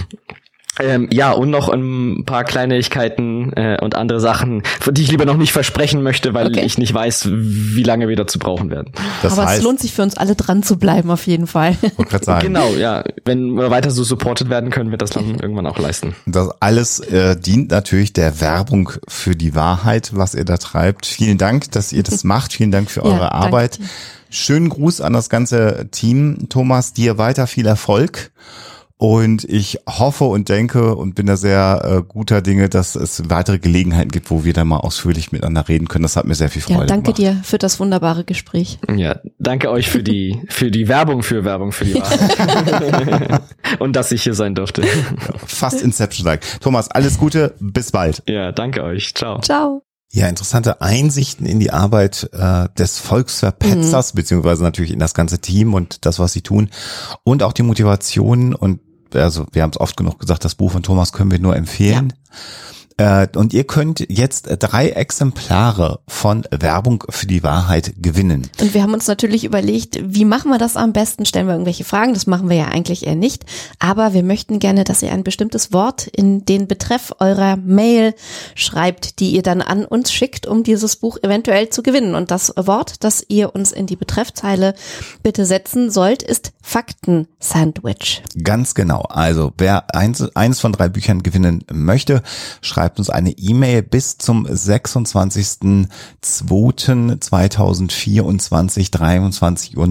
[SPEAKER 4] Ähm, ja, und noch ein paar Kleinigkeiten äh, und andere Sachen, die ich lieber noch nicht versprechen möchte, weil okay. ich nicht weiß, wie lange wir dazu brauchen werden.
[SPEAKER 2] Das Aber heißt, es lohnt sich für uns alle dran zu bleiben, auf jeden Fall.
[SPEAKER 4] Sagen. Genau, ja. Wenn wir weiter so supported werden, können wir das dann irgendwann auch leisten.
[SPEAKER 1] Das alles äh, dient natürlich der Werbung für die Wahrheit, was ihr da treibt. Vielen Dank, dass ihr das macht. Vielen Dank für eure ja, Arbeit. Schönen Gruß an das ganze Team. Thomas, dir weiter viel Erfolg. Und ich hoffe und denke und bin da sehr äh, guter Dinge, dass es weitere Gelegenheiten gibt, wo wir dann mal ausführlich miteinander reden können. Das hat mir sehr viel Freude
[SPEAKER 2] ja, danke
[SPEAKER 1] gemacht.
[SPEAKER 2] dir für das wunderbare Gespräch.
[SPEAKER 4] Ja, danke euch für die für die Werbung für Werbung für die Wahrheit. und dass ich hier sein durfte.
[SPEAKER 1] Fast Inception-like. Thomas, alles Gute, bis bald.
[SPEAKER 4] Ja, danke euch. Ciao.
[SPEAKER 2] Ciao.
[SPEAKER 1] Ja, interessante Einsichten in die Arbeit äh, des Volksverpetzers, mhm. beziehungsweise natürlich in das ganze Team und das, was sie tun. Und auch die Motivation und also wir haben es oft genug gesagt, das Buch von Thomas können wir nur empfehlen. Ja. Äh, und ihr könnt jetzt drei Exemplare von Werbung für die Wahrheit gewinnen.
[SPEAKER 2] Und wir haben uns natürlich überlegt, wie machen wir das am besten? Stellen wir irgendwelche Fragen? Das machen wir ja eigentlich eher nicht. Aber wir möchten gerne, dass ihr ein bestimmtes Wort in den Betreff eurer Mail schreibt, die ihr dann an uns schickt, um dieses Buch eventuell zu gewinnen. Und das Wort, das ihr uns in die Betreffzeile bitte setzen sollt, ist Fakten-Sandwich.
[SPEAKER 1] Ganz genau. Also wer eins, eins von drei Büchern gewinnen möchte, schreibt schreibt uns eine E-Mail bis zum 26.02.2024, 23.59 Uhr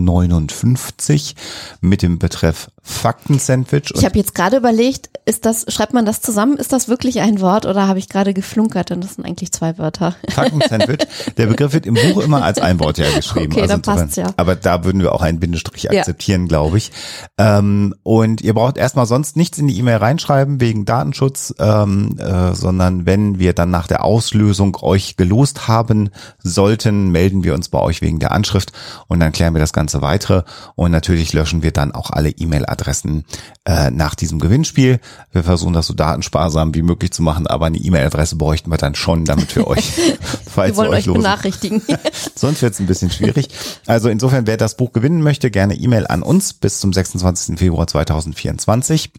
[SPEAKER 1] mit dem Betreff Fakten-Sandwich.
[SPEAKER 2] Ich habe jetzt gerade überlegt, ist das, schreibt man das zusammen? Ist das wirklich ein Wort oder habe ich gerade geflunkert und das sind eigentlich zwei Wörter?
[SPEAKER 1] Fakten-Sandwich. Der Begriff wird im Buch immer als ein Wort ja geschrieben.
[SPEAKER 2] Okay, also dann passt's ja.
[SPEAKER 1] Aber da würden wir auch einen Bindestrich akzeptieren, ja. glaube ich. Ähm, und ihr braucht erstmal sonst nichts in die E-Mail reinschreiben wegen Datenschutz, ähm, äh, sondern wenn wir dann nach der Auslösung euch gelost haben sollten, melden wir uns bei euch wegen der Anschrift und dann klären wir das Ganze weitere und natürlich löschen wir dann auch alle E-Mail E-Mail-Adressen äh, nach diesem Gewinnspiel. Wir versuchen das so datensparsam wie möglich zu machen, aber eine E-Mail-Adresse bräuchten wir dann schon, damit wir euch, falls
[SPEAKER 2] Wir wollen
[SPEAKER 1] wir
[SPEAKER 2] euch
[SPEAKER 1] losen.
[SPEAKER 2] benachrichtigen.
[SPEAKER 1] Sonst wird es ein bisschen schwierig. Also insofern, wer das Buch gewinnen möchte, gerne E-Mail an uns bis zum 26. Februar 2024.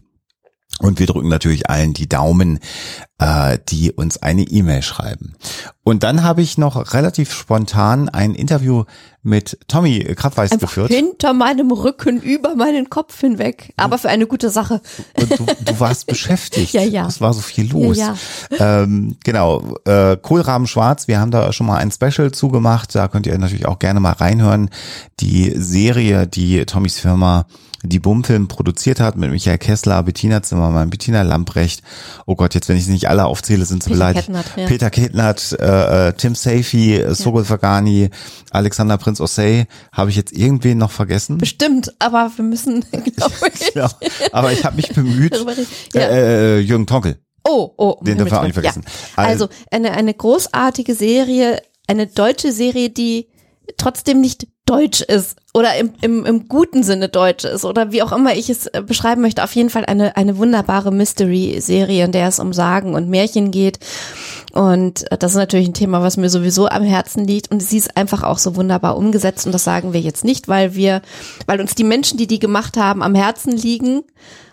[SPEAKER 1] Und wir drücken natürlich allen die Daumen, äh, die uns eine E-Mail schreiben. Und dann habe ich noch relativ spontan ein Interview mit Tommy Krabweis
[SPEAKER 2] Einfach
[SPEAKER 1] geführt.
[SPEAKER 2] hinter meinem Rücken, über meinen Kopf hinweg. Aber für eine gute Sache.
[SPEAKER 1] Und du, du warst beschäftigt.
[SPEAKER 2] Ja, ja.
[SPEAKER 1] Es war so viel los.
[SPEAKER 2] Ja,
[SPEAKER 1] Ähm, genau. Äh, Kohlraben Schwarz, wir haben da schon mal ein Special zugemacht. Da könnt ihr natürlich auch gerne mal reinhören. Die Serie, die Tommys Firma die Bumfilm produziert hat mit Michael Kessler, Bettina Zimmermann, Bettina Lamprecht. Oh Gott, jetzt wenn ich sie nicht alle aufzähle, sind sie
[SPEAKER 2] Peter
[SPEAKER 1] beleidigt.
[SPEAKER 2] Kettnert, ja.
[SPEAKER 1] Peter Kettnert, äh, äh, Tim Safey, äh, Sogol Fagani, Alexander Prinz Osei. Habe ich jetzt irgendwen noch vergessen?
[SPEAKER 2] Bestimmt, aber wir müssen, glaube ich,
[SPEAKER 1] Ja, aber ich habe mich bemüht.
[SPEAKER 2] Ja.
[SPEAKER 1] Äh, äh, Jürgen Tonkel.
[SPEAKER 2] Oh, oh.
[SPEAKER 1] Den dürfen wir auch nicht
[SPEAKER 2] Ja.
[SPEAKER 1] vergessen.
[SPEAKER 2] Also eine, eine großartige Serie, eine deutsche Serie, die trotzdem nicht deutsch ist oder im, im, im guten Sinne deutsch ist oder wie auch immer ich es äh, beschreiben möchte. Auf jeden Fall eine, eine wunderbare Mystery-Serie, in der es um Sagen und Märchen geht. Und äh, das ist natürlich ein Thema, was mir sowieso am Herzen liegt. Und sie ist einfach auch so wunderbar umgesetzt. Und das sagen wir jetzt nicht, weil wir, weil uns die Menschen, die die gemacht haben, am Herzen liegen,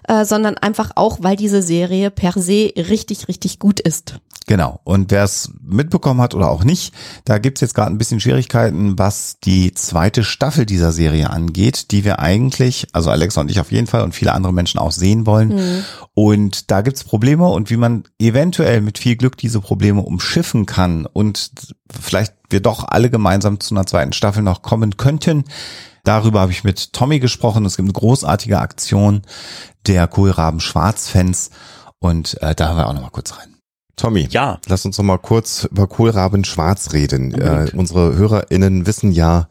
[SPEAKER 2] äh, sondern einfach auch, weil diese Serie per se richtig, richtig gut ist.
[SPEAKER 1] Genau. Und wer es mitbekommen hat oder auch nicht, da gibt's jetzt gerade ein bisschen Schwierigkeiten, was die zweite Staffel dieser Serie angeht, die wir eigentlich, also Alexa und ich auf jeden Fall und viele andere Menschen auch sehen wollen. Und da gibt's Probleme und wie man eventuell mit viel Glück diese Probleme umschiffen kann und vielleicht wir doch alle gemeinsam zu einer zweiten Staffel noch kommen könnten. Darüber habe ich mit Tommy gesprochen. Es gibt eine großartige Aktion der Kohlraben Schwarz-Fans und äh, da hören wir auch noch mal kurz rein. Tommy,
[SPEAKER 5] Ja.
[SPEAKER 1] lass uns noch mal kurz über Kohlraben Schwarz reden. Äh, unsere HörerInnen wissen ja,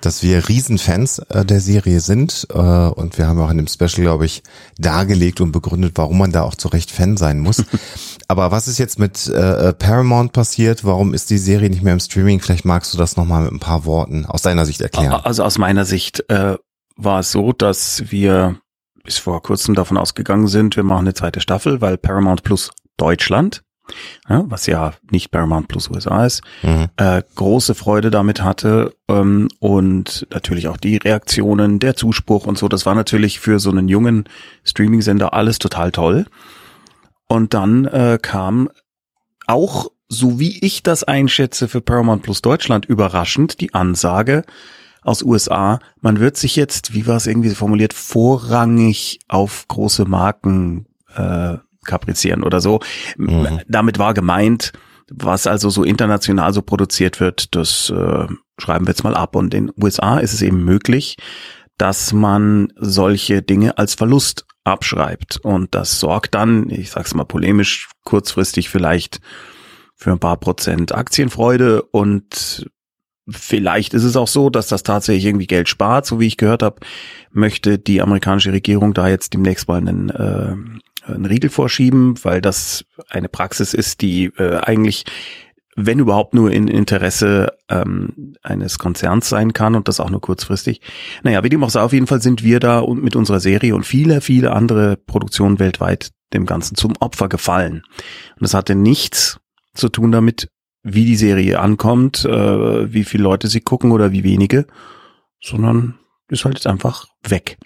[SPEAKER 1] dass wir Riesenfans äh, der Serie sind äh, und wir haben auch in dem Special, glaube ich, dargelegt und begründet, warum man da auch zu Recht Fan sein muss. Aber was ist jetzt mit äh, Paramount passiert? Warum ist die Serie nicht mehr im Streaming? Vielleicht magst du das noch mal mit ein paar Worten aus deiner Sicht erklären.
[SPEAKER 5] Also aus meiner Sicht äh, war es so, dass wir bis vor kurzem davon ausgegangen sind, wir machen eine zweite Staffel, weil Paramount Plus Deutschland, ja, was ja nicht Paramount Plus USA ist,
[SPEAKER 1] Mhm.
[SPEAKER 5] äh, große Freude damit hatte ähm, und natürlich auch die Reaktionen, der Zuspruch und so. Das war natürlich für so einen jungen Streaming-Sender alles total toll. Und dann äh, kam auch, so wie ich das einschätze, für Paramount Plus Deutschland überraschend die Ansage aus USA, man wird sich jetzt, wie war es irgendwie formuliert, vorrangig auf große Marken äh, kaprizieren oder so.
[SPEAKER 1] Mhm.
[SPEAKER 5] Damit war gemeint, was also so international so produziert wird, das äh, schreiben wir jetzt mal ab. Und in den USA ist es eben möglich, dass man solche Dinge als Verlust abschreibt. Und das sorgt dann, ich sag's mal polemisch, kurzfristig vielleicht für ein paar Prozent Aktienfreude und vielleicht ist es auch so, dass das tatsächlich irgendwie Geld spart. So wie ich gehört habe, möchte die amerikanische Regierung da jetzt demnächst mal einen, äh, einen Riegel vorschieben, weil das eine Praxis ist, die äh, eigentlich wenn überhaupt nur in Interesse ähm, eines Konzerns sein kann und das auch nur kurzfristig. Naja, wie dem auch sei, auf jeden Fall sind wir da und mit unserer Serie und viele, viele andere Produktionen weltweit dem Ganzen zum Opfer gefallen. Und das hatte nichts zu tun damit, wie die Serie ankommt, äh, wie viele Leute sie gucken oder wie wenige, sondern ist halt jetzt einfach weg.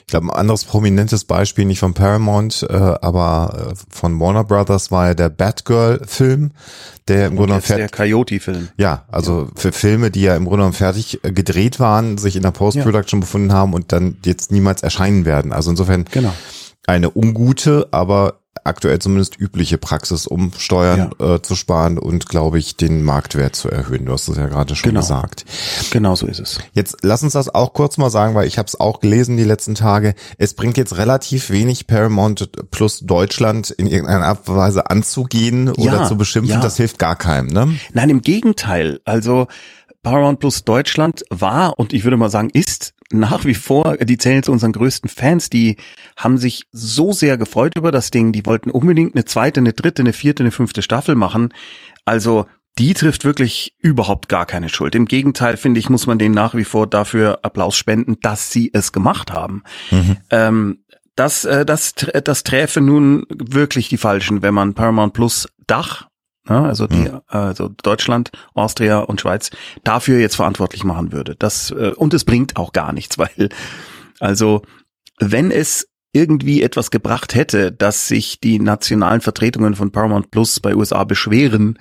[SPEAKER 1] Ich glaube, ein anderes prominentes Beispiel, nicht von Paramount, äh, aber äh, von Warner Brothers war ja der Batgirl-Film, der im Grunde genommen
[SPEAKER 5] der Coyote-Film.
[SPEAKER 1] ja, also für Filme, die ja im Grunde genommen fertig äh, gedreht waren, sich in der Post-Production befunden haben und dann jetzt niemals erscheinen werden. Also insofern
[SPEAKER 5] Genau.
[SPEAKER 1] eine ungute, aber aktuell zumindest übliche Praxis, um Steuern äh, zu sparen und, glaube ich, den Marktwert zu erhöhen. Du hast es ja gerade schon
[SPEAKER 5] Genau.
[SPEAKER 1] gesagt.
[SPEAKER 5] Genau so ist es.
[SPEAKER 1] Jetzt lass uns das auch kurz mal sagen, weil ich habe es auch gelesen die letzten Tage. Es bringt jetzt relativ wenig Paramount plus Deutschland in irgendeiner Art und Weise anzugehen oder
[SPEAKER 5] Ja,
[SPEAKER 1] zu beschimpfen.
[SPEAKER 5] ja.
[SPEAKER 1] Das hilft gar keinem, ne?
[SPEAKER 5] Nein, im Gegenteil. Also Paramount Plus Deutschland war und ich würde mal sagen ist nach wie vor, die zählen zu unseren größten Fans, die haben sich so sehr gefreut über das Ding, die wollten unbedingt eine zweite, eine dritte, eine vierte, eine fünfte Staffel machen. Also die trifft wirklich überhaupt gar keine Schuld. Im Gegenteil, finde ich, muss man denen nach wie vor dafür Applaus spenden, dass sie es gemacht haben.
[SPEAKER 1] Mhm.
[SPEAKER 5] Ähm, das, äh, das, das träfe nun wirklich die Falschen, wenn man Paramount Plus Dach, ne, also die,
[SPEAKER 1] Mhm.
[SPEAKER 5] also Deutschland, Austria und Schweiz, dafür jetzt verantwortlich machen würde. Das, äh, und es bringt auch gar nichts, weil, also, wenn es irgendwie etwas gebracht hätte, dass sich die nationalen Vertretungen von Paramount Plus bei USA beschweren,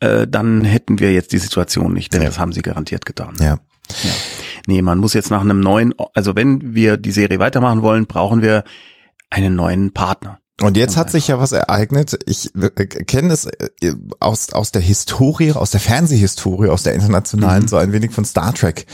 [SPEAKER 5] äh, dann hätten wir jetzt die Situation nicht, denn
[SPEAKER 1] Ja.
[SPEAKER 5] das haben sie garantiert getan.
[SPEAKER 1] Ja.
[SPEAKER 5] Nee, man muss jetzt nach einem neuen, also wenn wir die Serie weitermachen wollen, brauchen wir einen neuen Partner.
[SPEAKER 1] Und jetzt hat sich ja was ereignet. Ich äh, kenne es äh, aus, aus der Historie, aus der Fernsehhistorie, aus der internationalen,
[SPEAKER 5] Mhm.
[SPEAKER 1] so ein wenig von Star Trek,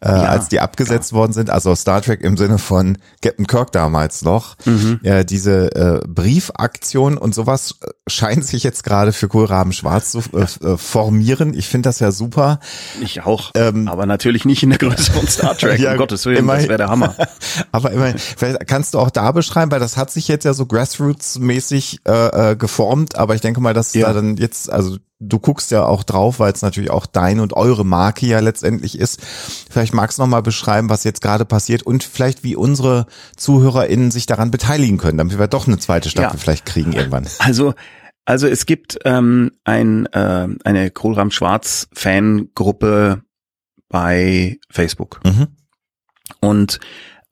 [SPEAKER 1] äh, als die abgesetzt worden sind. Also Star Trek im Sinne von Captain Kirk damals noch.
[SPEAKER 5] Mhm.
[SPEAKER 1] Ja, diese äh, Briefaktion und sowas äh, scheint sich jetzt gerade für Kohlraben Schwarz zu äh, äh, formieren. Ich finde das ja super.
[SPEAKER 5] Ich auch,
[SPEAKER 1] Ähm,
[SPEAKER 5] aber natürlich nicht in der Größe von Star Trek.
[SPEAKER 1] Ja,
[SPEAKER 5] um Gottes Willen,
[SPEAKER 1] immerhin.
[SPEAKER 5] das wäre der Hammer.
[SPEAKER 1] Aber immerhin, vielleicht kannst du auch da beschreiben, weil das hat sich jetzt ja so Grassroots-mäßig äh, äh, geformt, aber ich denke mal, dass
[SPEAKER 5] Ja.
[SPEAKER 1] da dann jetzt, also du guckst ja auch drauf, weil es natürlich auch deine und eure Marke ja letztendlich ist. Vielleicht magst du noch mal beschreiben, was jetzt gerade passiert und vielleicht wie unsere ZuhörerInnen sich daran beteiligen können, damit wir doch eine zweite Staffel
[SPEAKER 5] Ja.
[SPEAKER 1] vielleicht kriegen irgendwann.
[SPEAKER 5] Also, also es gibt ähm, ein, äh, eine Kohlrahm Schwarz Fangruppe bei Facebook.
[SPEAKER 1] Mhm.
[SPEAKER 5] Und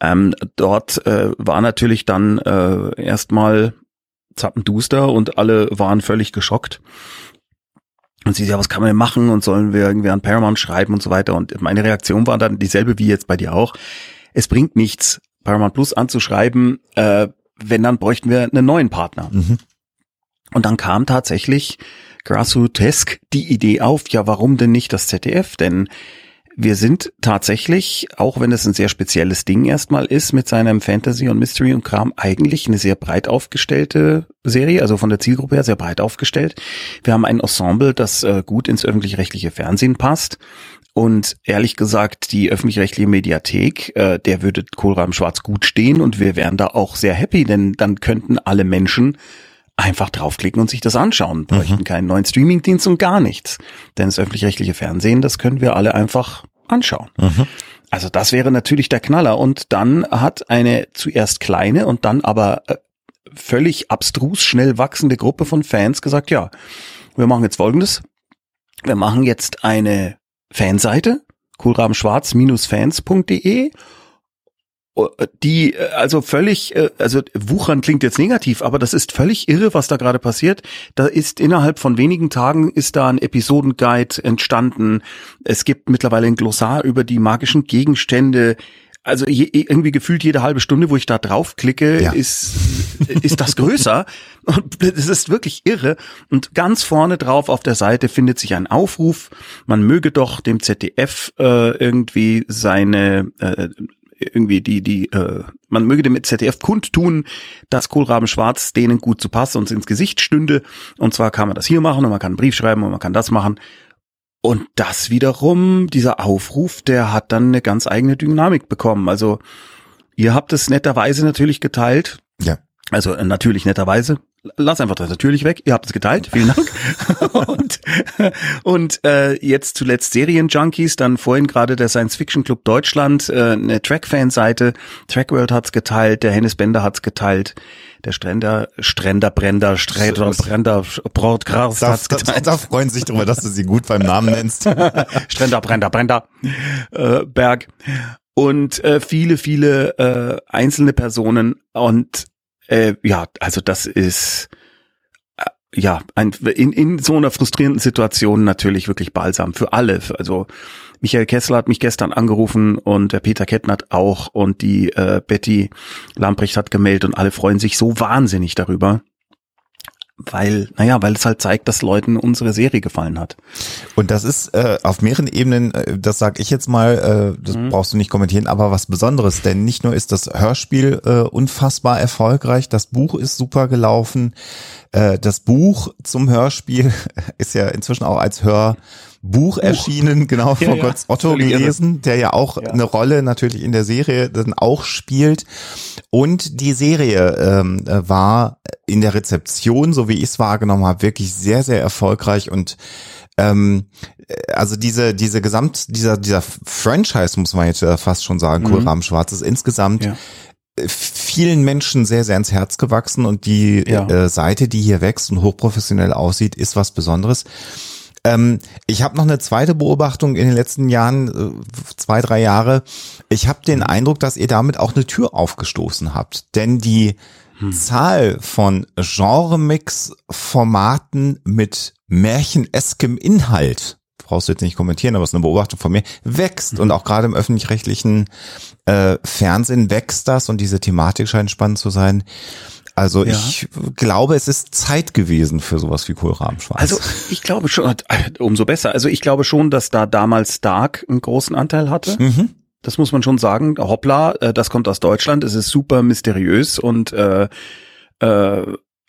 [SPEAKER 5] ähm, dort äh, war natürlich dann äh, erstmal zappenduster und alle waren völlig geschockt. Und sie, ja, was kann man denn machen und sollen wir irgendwie an Paramount schreiben und so weiter. Und meine Reaktion war dann dieselbe wie jetzt bei dir auch. Es bringt nichts, Paramount Plus anzuschreiben, äh, wenn dann bräuchten wir einen neuen Partner.
[SPEAKER 1] Mhm.
[SPEAKER 5] Und dann kam tatsächlich Grassrootesk die Idee auf, ja, warum denn nicht das ZDF? Denn wir sind tatsächlich, auch wenn es ein sehr spezielles Ding erstmal ist, mit seinem Fantasy und Mystery und Kram eigentlich eine sehr breit aufgestellte Serie, also von der Zielgruppe her sehr breit aufgestellt. Wir haben ein Ensemble, das äh, gut ins öffentlich-rechtliche Fernsehen passt. Und ehrlich gesagt, die öffentlich-rechtliche Mediathek, äh, der würde Kohlraben Schwarz gut stehen und wir wären da auch sehr happy, denn dann könnten alle Menschen einfach draufklicken und sich das anschauen, bräuchten keinen neuen Streamingdienst und gar nichts. Denn das öffentlich-rechtliche Fernsehen, das können wir alle einfach anschauen.
[SPEAKER 1] Mhm.
[SPEAKER 5] Also das wäre natürlich der Knaller. Und dann hat eine zuerst kleine und dann aber äh, völlig abstrus schnell wachsende Gruppe von Fans gesagt, ja, wir machen jetzt Folgendes. Wir machen jetzt eine Fanseite, kohlrabenschwarz-fans.de die äh, also völlig, äh, also wuchern klingt jetzt negativ, aber das ist völlig irre, was da gerade passiert. Da ist innerhalb von wenigen Tagen ist da ein Episodenguide entstanden. Es gibt mittlerweile ein Glossar über die magischen Gegenstände. Also je, irgendwie gefühlt jede halbe Stunde, wo ich da draufklicke,
[SPEAKER 1] Ja.
[SPEAKER 5] ist ist das größer. Und es ist wirklich irre. Und ganz vorne drauf auf der Seite findet sich ein Aufruf. Man möge doch dem ZDF äh, irgendwie seine äh, irgendwie die, die, äh, man möge dem ZDF kundtun, dass Kohlraben Schwarz denen gut zu passen und ins Gesicht stünde. Und zwar kann man das hier machen und man kann einen Brief schreiben und man kann das machen. Und das wiederum, dieser Aufruf, der hat dann eine ganz eigene Dynamik bekommen. Also ihr habt es netterweise natürlich geteilt.
[SPEAKER 1] Ja.
[SPEAKER 5] Also äh, natürlich netterweise. Lass einfach das natürlich weg. Ihr habt es geteilt. Vielen Dank. und und äh, jetzt zuletzt Serienjunkies, dann vorhin gerade der Science Fiction Club Deutschland, äh, eine Track-Fan-Seite. Trackworld hat's geteilt, der Hennes Bender hat's geteilt, der Stränder, Stränder, Brender, Sträder, Brender, Broadcast
[SPEAKER 1] Da,
[SPEAKER 5] hat's
[SPEAKER 1] da,
[SPEAKER 5] geteilt.
[SPEAKER 1] da freuen sich darüber, dass du sie gut beim Namen nennst.
[SPEAKER 5] Stränder, Brender, Brender, äh, Berg und äh, viele, viele äh, einzelne Personen und äh, ja, also das ist äh, ja ein, in, in so einer frustrierenden Situation natürlich wirklich balsam für alle. Also Michael Kessler hat mich gestern angerufen und der Peter Kettnert auch und die äh, Betty Lamprecht hat gemeldet und alle freuen sich so wahnsinnig darüber. Weil, naja, weil es halt zeigt, dass Leuten unsere Serie gefallen hat.
[SPEAKER 1] Und das ist äh, auf mehreren Ebenen, äh, das sag ich jetzt mal, äh, das
[SPEAKER 5] Mhm.
[SPEAKER 1] brauchst du nicht kommentieren, aber was Besonderes, denn nicht nur ist das Hörspiel äh, unfassbar erfolgreich, das Buch ist super gelaufen, äh, das Buch zum Hörspiel ist ja inzwischen auch als Hör Buch erschienen, genau, von
[SPEAKER 5] Ja, ja.
[SPEAKER 1] Götz Otto gelesen, der ja auch
[SPEAKER 5] Ja.
[SPEAKER 1] eine Rolle natürlich in der Serie dann auch spielt. Und die Serie ähm, äh, war in der Rezeption, so wie ich es wahrgenommen habe, wirklich sehr, sehr erfolgreich und ähm, äh, also diese diese Gesamt dieser dieser Franchise muss man jetzt äh, fast schon sagen,
[SPEAKER 5] Mhm.
[SPEAKER 1] Kohlrahmen Schwarz ist insgesamt
[SPEAKER 5] Ja.
[SPEAKER 1] vielen Menschen sehr sehr ins Herz gewachsen und die
[SPEAKER 5] Ja.
[SPEAKER 1] äh, Seite, die hier wächst und hochprofessionell aussieht, ist was Besonderes. Ähm, ich habe noch eine zweite Beobachtung in den letzten Jahren, äh, zwei, drei Jahre. Ich habe den Eindruck, dass ihr damit auch eine Tür aufgestoßen habt. Denn die Zahl von Genre-Mix-Formaten mit märcheneskem Inhalt, brauchst du jetzt nicht kommentieren, aber es ist eine Beobachtung von mir, wächst. Und auch gerade im öffentlich-rechtlichen äh, Fernsehen wächst das und diese Thematik scheint spannend zu sein. Also
[SPEAKER 5] Ja.
[SPEAKER 1] ich glaube, es ist Zeit gewesen für sowas wie Kohlrabenschwarz.
[SPEAKER 5] Also ich glaube schon, äh, umso besser. Also ich glaube schon, dass da damals Dark einen großen Anteil hatte.
[SPEAKER 1] mhm.
[SPEAKER 5] Das muss man schon sagen. Hoppla, äh, das kommt aus Deutschland. Es ist super mysteriös und äh, äh,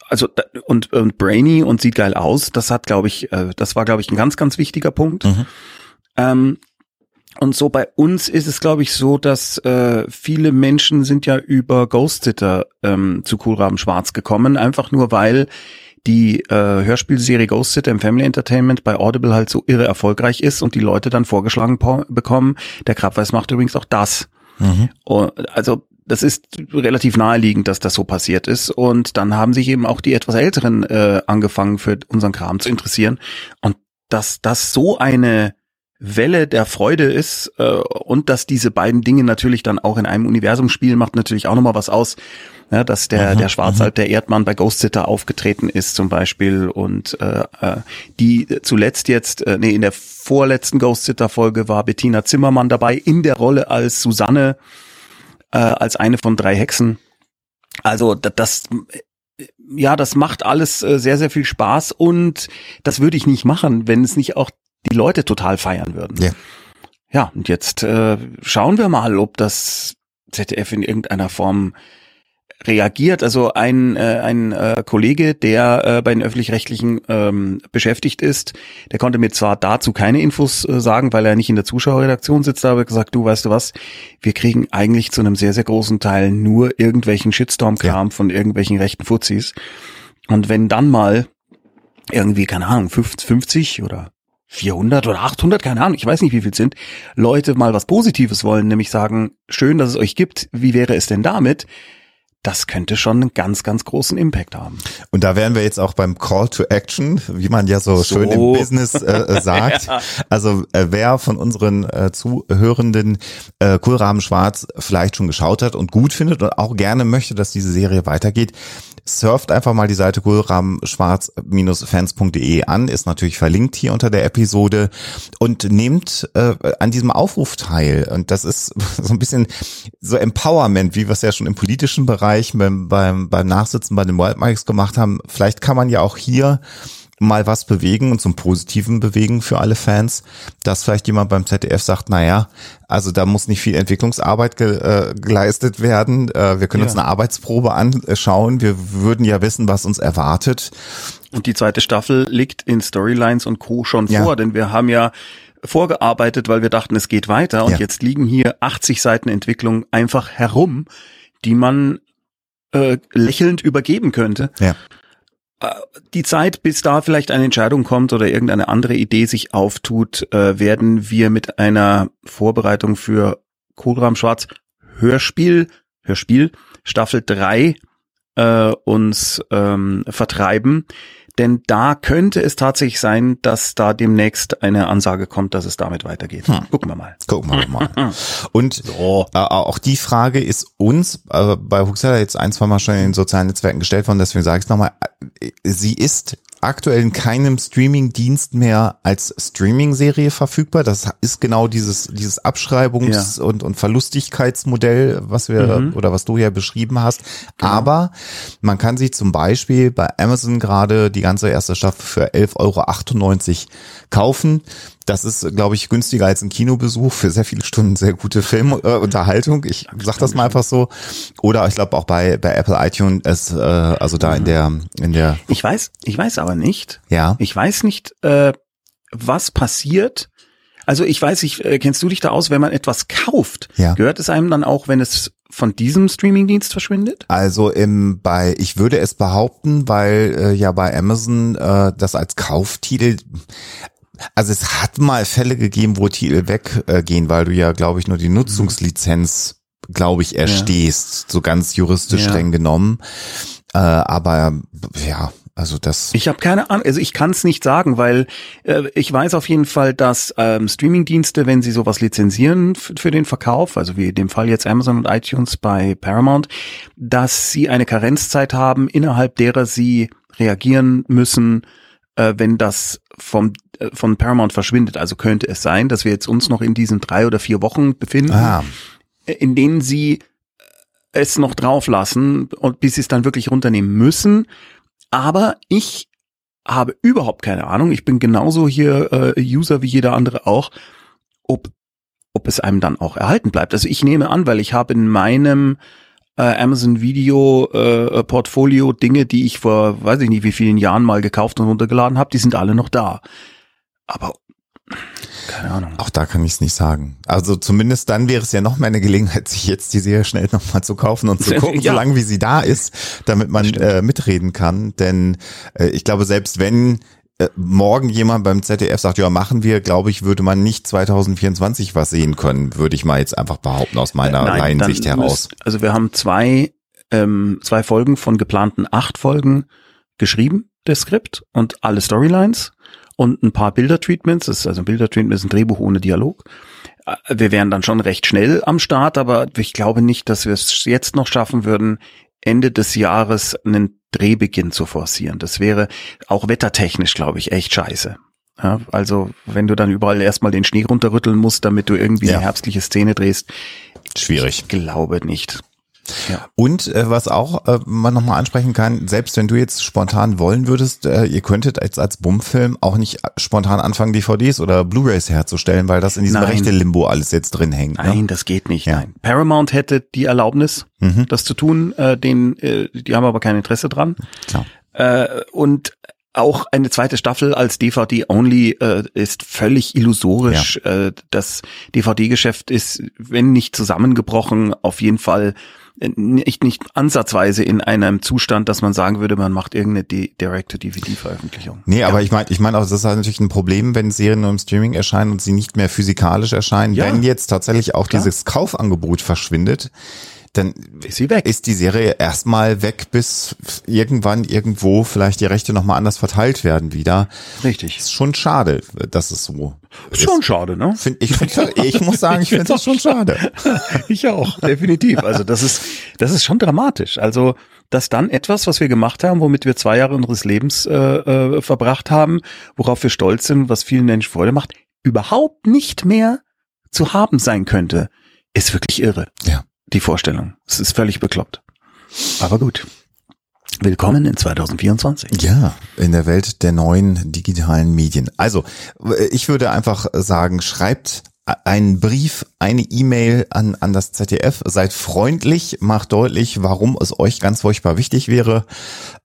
[SPEAKER 5] also und, und brainy und sieht geil aus. Das hat, glaube ich, äh, das war, glaube ich, ein ganz, ganz wichtiger Punkt.
[SPEAKER 1] Mhm.
[SPEAKER 5] Ähm, und so bei uns ist es, glaube ich, so, dass äh, viele Menschen sind ja über Ghost Sitter ähm, zu Kohlraben Schwarz gekommen, einfach nur weil die äh, Hörspielserie Ghost Sitter im Family Entertainment bei Audible halt so irre erfolgreich ist und die Leute dann vorgeschlagen bekommen, der Krabweis macht übrigens auch das.
[SPEAKER 1] Mhm.
[SPEAKER 5] Also das ist relativ naheliegend, dass das so passiert ist. Und dann haben sich eben auch die etwas Älteren äh, angefangen für unseren Kram zu interessieren. Und dass das so eine Welle der Freude ist äh, und dass diese beiden Dinge natürlich dann auch in einem Universum spielen, macht natürlich auch nochmal was aus. Ja, dass der,
[SPEAKER 1] Mhm,
[SPEAKER 5] der Schwarzwald, der Erdmann bei Ghost Sitter aufgetreten ist zum Beispiel und äh, äh, die zuletzt jetzt, äh, nee, in der vorletzten Ghost Sitter Folge war Bettina Zimmermann dabei in der Rolle als Susanne, äh, als eine von drei Hexen. Also da- das, äh, ja, das macht alles äh, sehr, sehr viel Spaß und das würde ich nicht machen, wenn es nicht auch die Leute total feiern würden.
[SPEAKER 1] Ja.
[SPEAKER 5] Ja, und jetzt äh, schauen wir mal, ob das ZDF in irgendeiner Form reagiert. Also ein, äh, ein äh, Kollege, der äh, bei den öffentlich-rechtlichen ähm, beschäftigt ist, der konnte mir zwar dazu keine Infos äh, sagen, weil er nicht in der Zuschauerredaktion sitzt, aber gesagt, du weißt du was, wir kriegen eigentlich zu einem sehr, sehr großen Teil nur irgendwelchen Shitstorm-Kram von irgendwelchen rechten Fuzis. Und wenn dann mal irgendwie, keine Ahnung, 50, 50 oder 400 oder 800, keine Ahnung, ich weiß nicht, wie viel es sind, Leute mal was Positives wollen, nämlich sagen, schön, dass es euch gibt, wie wäre es denn damit? Das könnte schon einen ganz, ganz großen Impact haben.
[SPEAKER 1] Und da wären wir jetzt auch beim Call to Action, wie man ja so,
[SPEAKER 5] So.
[SPEAKER 1] schön im Business äh, äh, sagt.
[SPEAKER 5] Ja.
[SPEAKER 1] Also äh, wer von unseren äh, Zuhörenden äh, Kohlraben Schwarz vielleicht schon geschaut hat und gut findet und auch gerne möchte, dass diese Serie weitergeht, surft einfach mal die Seite kohlrabenschwarz-fans.de an, ist natürlich verlinkt hier unter der Episode und nehmt äh, an diesem Aufruf teil. Und das ist so ein bisschen so Empowerment, wie wir es ja schon im politischen Bereich beim, beim, beim Nachsitzen bei den Wild Mikes gemacht haben. Vielleicht kann man ja auch hier mal was bewegen und zum Positiven bewegen für alle Fans, dass vielleicht jemand beim ZDF sagt, naja, also da muss nicht viel Entwicklungsarbeit ge, äh, geleistet werden. Äh, wir können
[SPEAKER 5] Ja.
[SPEAKER 1] uns eine Arbeitsprobe anschauen. Wir würden ja wissen, was uns erwartet.
[SPEAKER 5] Und die zweite Staffel liegt in Storylines und Co. schon
[SPEAKER 1] Ja.
[SPEAKER 5] vor, denn wir haben ja vorgearbeitet, weil wir dachten, es geht weiter. Und
[SPEAKER 1] Ja.
[SPEAKER 5] jetzt liegen hier 80 Seiten Entwicklung einfach herum, die man äh, lächelnd übergeben könnte.
[SPEAKER 1] Ja.
[SPEAKER 5] Die Zeit, bis da vielleicht eine Entscheidung kommt oder irgendeine andere Idee sich auftut, äh, werden wir mit einer Vorbereitung für Kohlraum Schwarz Hörspiel, Hörspiel, Staffel 3 äh, uns ähm, vertreiben. Denn da könnte es tatsächlich sein, dass da demnächst eine Ansage kommt, dass es damit weitergeht.
[SPEAKER 1] Hm.
[SPEAKER 5] Gucken wir mal.
[SPEAKER 1] Gucken wir mal. Und äh, auch die Frage ist uns äh, bei Huxella jetzt ein, zwei Mal schon in den sozialen Netzwerken gestellt worden, deswegen sage ich es nochmal, äh, sie ist aktuell in keinem Streaming-Dienst mehr als Streaming-Serie verfügbar. Das ist genau dieses, dieses Abschreibungs- und, und Verlustigkeitsmodell, was wir
[SPEAKER 5] Mhm.
[SPEAKER 1] oder was du ja beschrieben hast. Aber man kann sie zum Beispiel bei Amazon gerade die ganze erste Staffel für 11,98 Euro kaufen. Das ist, glaube ich, günstiger als ein Kinobesuch für sehr viele Stunden sehr gute Filmunterhaltung. Äh, ich sag das mal einfach so. Oder ich glaube auch bei, bei Apple iTunes, es, äh, also da in der, in der,
[SPEAKER 5] Ich weiß, ich weiß aber nicht,
[SPEAKER 1] ja.
[SPEAKER 5] ich weiß nicht, äh, was passiert. Also ich weiß nicht, äh, kennst du dich da aus, wenn man etwas kauft?
[SPEAKER 1] Ja.
[SPEAKER 5] Gehört es einem dann auch, wenn es von diesem Streamingdienst verschwindet?
[SPEAKER 1] Also im bei, ich würde es behaupten, weil äh, ja bei Amazon äh, das als Kauftitel, also es hat mal Fälle gegeben, wo Titel weggehen, gehen, weil du ja, glaube ich, nur die Nutzungslizenz, glaube ich, erstehst, so ganz juristisch
[SPEAKER 5] Ja.
[SPEAKER 1] streng genommen. Äh, aber ja, also das.
[SPEAKER 5] Ich habe keine Ahnung, also ich kann es nicht sagen, weil äh, ich weiß auf jeden Fall, dass ähm, Streamingdienste, wenn sie sowas lizenzieren für den Verkauf, also wie in dem Fall jetzt Amazon und iTunes bei Paramount, dass sie eine Karenzzeit haben, innerhalb derer sie reagieren müssen, äh, wenn das vom äh, von Paramount verschwindet. Also könnte es sein, dass wir jetzt uns noch in diesen drei oder vier Wochen befinden,
[SPEAKER 1] Ah,
[SPEAKER 5] in denen sie es noch drauf lassen und bis sie es dann wirklich runternehmen müssen. Aber ich habe überhaupt keine Ahnung. Ich bin genauso hier äh, User wie jeder andere auch, ob ob es einem dann auch erhalten bleibt. Also ich nehme an, weil ich habe in meinem äh, Amazon Video äh, Portfolio Dinge, die ich vor weiß ich nicht wie vielen Jahren mal gekauft und runtergeladen habe, die sind alle noch da. Aber keine Ahnung.
[SPEAKER 1] auch da kann ich es nicht sagen. Also zumindest dann wäre es ja noch mal eine Gelegenheit, sich jetzt die Serie schnell noch mal zu kaufen und zu gucken,
[SPEAKER 5] Ja.
[SPEAKER 1] solange wie sie da ist, damit man äh, mitreden kann. Denn äh, ich glaube, selbst wenn äh, morgen jemand beim ZDF sagt, ja, machen wir, glaube ich, würde man nicht 2024 was sehen können, würde ich mal jetzt einfach behaupten aus meiner
[SPEAKER 5] Nein,
[SPEAKER 1] Laiensicht heraus.
[SPEAKER 5] müsst- also wir haben zwei, ähm, zwei Folgen von geplanten acht Folgen geschrieben, das Skript und alle Storylines und ein paar Bildertreatments. Das ist also ein Bildertreatment ist ein Drehbuch ohne Dialog. Äh, Wir wären dann schon recht schnell am Start, aber ich glaube nicht, dass wir es jetzt noch schaffen würden, Ende des Jahres einen Drehbeginn zu forcieren. Das wäre auch wettertechnisch, glaube ich, echt scheiße. Ja, also wenn du dann überall erstmal den Schnee runterrütteln musst, damit du irgendwie
[SPEAKER 1] Ja.
[SPEAKER 5] eine herbstliche Szene drehst,
[SPEAKER 1] Schwierig.
[SPEAKER 5] ich glaube nicht. Ja.
[SPEAKER 1] Und äh, was auch äh, man nochmal ansprechen kann, selbst wenn du jetzt spontan wollen würdest, äh, ihr könntet als, als Bummfilm auch nicht spontan anfangen, DVDs oder Blu-Rays herzustellen, weil das in diesem
[SPEAKER 5] Nein.
[SPEAKER 1] Rechte-Limbo alles jetzt drin hängt.
[SPEAKER 5] Nein,
[SPEAKER 1] Ne?
[SPEAKER 5] das geht nicht.
[SPEAKER 1] Ja.
[SPEAKER 5] Nein. Paramount hätte die Erlaubnis,
[SPEAKER 1] Mhm.
[SPEAKER 5] das zu tun. Äh, den, äh, die haben aber kein Interesse dran.
[SPEAKER 1] Klar.
[SPEAKER 5] Äh, und auch eine zweite Staffel als DVD-only äh, ist völlig illusorisch. Äh, das DVD-Geschäft ist, wenn nicht zusammengebrochen, auf jeden Fall nicht, nicht ansatzweise in einem Zustand, dass man sagen würde, man macht irgendeine Direct-to-DVD-Veröffentlichung.
[SPEAKER 1] Nee, aber ich meine, ich meine auch, das ist halt natürlich ein Problem, wenn Serien nur im Streaming erscheinen und sie nicht mehr physikalisch erscheinen.
[SPEAKER 5] Ja.
[SPEAKER 1] Wenn jetzt tatsächlich auch
[SPEAKER 5] Klar.
[SPEAKER 1] dieses Kaufangebot verschwindet, dann
[SPEAKER 5] Ist sie weg.
[SPEAKER 1] ist die Serie erstmal weg, bis irgendwann irgendwo vielleicht die Rechte nochmal anders verteilt werden wieder.
[SPEAKER 5] Richtig.
[SPEAKER 1] Ist schon schade, dass es so
[SPEAKER 5] Ist schon schade, ne?
[SPEAKER 1] Find, ich, find, ich muss sagen, ich finde das schon schade.
[SPEAKER 5] Ich auch, definitiv. Also das ist, das ist schon dramatisch. Also, dass dann etwas, was wir gemacht haben, womit wir zwei Jahre unseres Lebens äh, äh, verbracht haben, worauf wir stolz sind, was vielen Menschen Freude macht, überhaupt nicht mehr zu haben sein könnte, ist wirklich irre.
[SPEAKER 1] Ja.
[SPEAKER 5] Die Vorstellung. Es ist völlig bekloppt. Aber gut. Willkommen in 2024.
[SPEAKER 1] Ja, in der Welt der neuen digitalen Medien. Also, äh, ich würde einfach sagen, schreibt einen Brief, eine E-Mail an, an das ZDF, seid freundlich, macht deutlich, warum es euch ganz furchtbar wichtig wäre.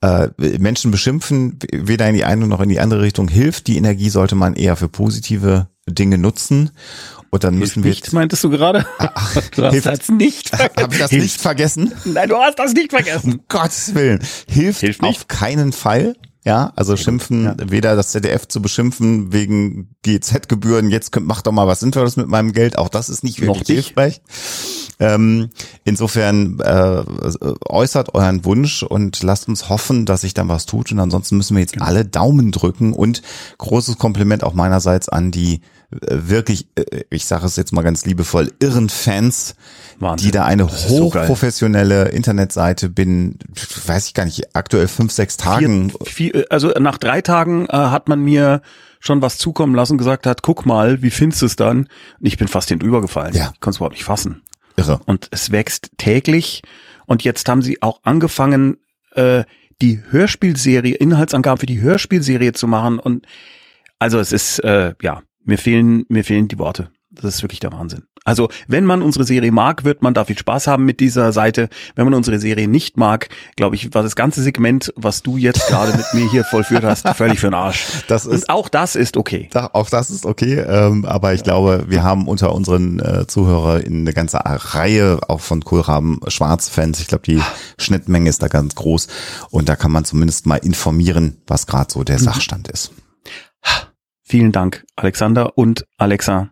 [SPEAKER 1] Äh, Menschen beschimpfen, weder in die eine noch in die andere Richtung hilft. Die Energie sollte man eher für positive Dinge nutzen. Und dann müssen wir
[SPEAKER 5] nicht, meintest du gerade? du hast
[SPEAKER 1] Hilft-
[SPEAKER 5] das nicht vergessen.
[SPEAKER 1] Habe ich das nicht vergessen?
[SPEAKER 5] Nein, du hast das nicht vergessen.
[SPEAKER 1] Um Gottes Willen. Hilft,
[SPEAKER 5] Hilft nicht.
[SPEAKER 1] auf keinen Fall. Ja, also schimpfen,
[SPEAKER 5] ja.
[SPEAKER 1] weder das ZDF zu beschimpfen wegen GZ-Gebühren, jetzt könnt, macht doch mal was Sinnvolles mit meinem Geld, auch das ist nicht wirklich hilfreich. Ähm, insofern äh, äußert euren Wunsch und lasst uns hoffen, dass sich dann was tut. Und ansonsten müssen wir jetzt
[SPEAKER 5] Genau.
[SPEAKER 1] alle Daumen drücken und großes Kompliment auch meinerseits an die äh, wirklich, äh, ich sage es jetzt mal ganz liebevoll, irren Fans,
[SPEAKER 5] Wahnsinn.
[SPEAKER 1] die da eine
[SPEAKER 5] ist so
[SPEAKER 1] hochprofessionelle Internetseite binnen, weiß ich gar nicht, aktuell fünf, sechs Tagen.
[SPEAKER 5] Vier, vier, also nach drei Tagen äh, hat man mir schon was zukommen lassen, gesagt hat, guck mal, wie findest du es dann? Und ich bin fast hinübergefallen.
[SPEAKER 1] Ja.
[SPEAKER 5] Ich konnte es überhaupt nicht fassen.
[SPEAKER 1] Irre.
[SPEAKER 5] Und es wächst täglich. Und jetzt haben sie auch angefangen, äh, die Hörspielserie, Inhaltsangaben für die Hörspielserie zu machen. Und also es ist, äh, ja, mir fehlen, mir fehlen die Worte. Das ist wirklich der Wahnsinn. Also wenn man unsere Serie mag, wird man da viel Spaß haben mit dieser Seite. Wenn man unsere Serie nicht mag, glaube ich, war das ganze Segment, was du jetzt gerade mit mir hier vollführt hast, völlig für den Arsch.
[SPEAKER 1] Das ist,
[SPEAKER 5] Und auch das ist okay.
[SPEAKER 1] Auch das ist okay, ähm, aber ich glaube, wir haben unter unseren äh, ZuhörerInnen eine ganze Reihe auch von Kohlraben Schwarz-Fans. Ich glaube, die Schnittmenge ist da ganz groß und da kann man zumindest mal informieren, was gerade so der Sachstand ist.
[SPEAKER 5] Vielen Dank, Alexander und Alexa,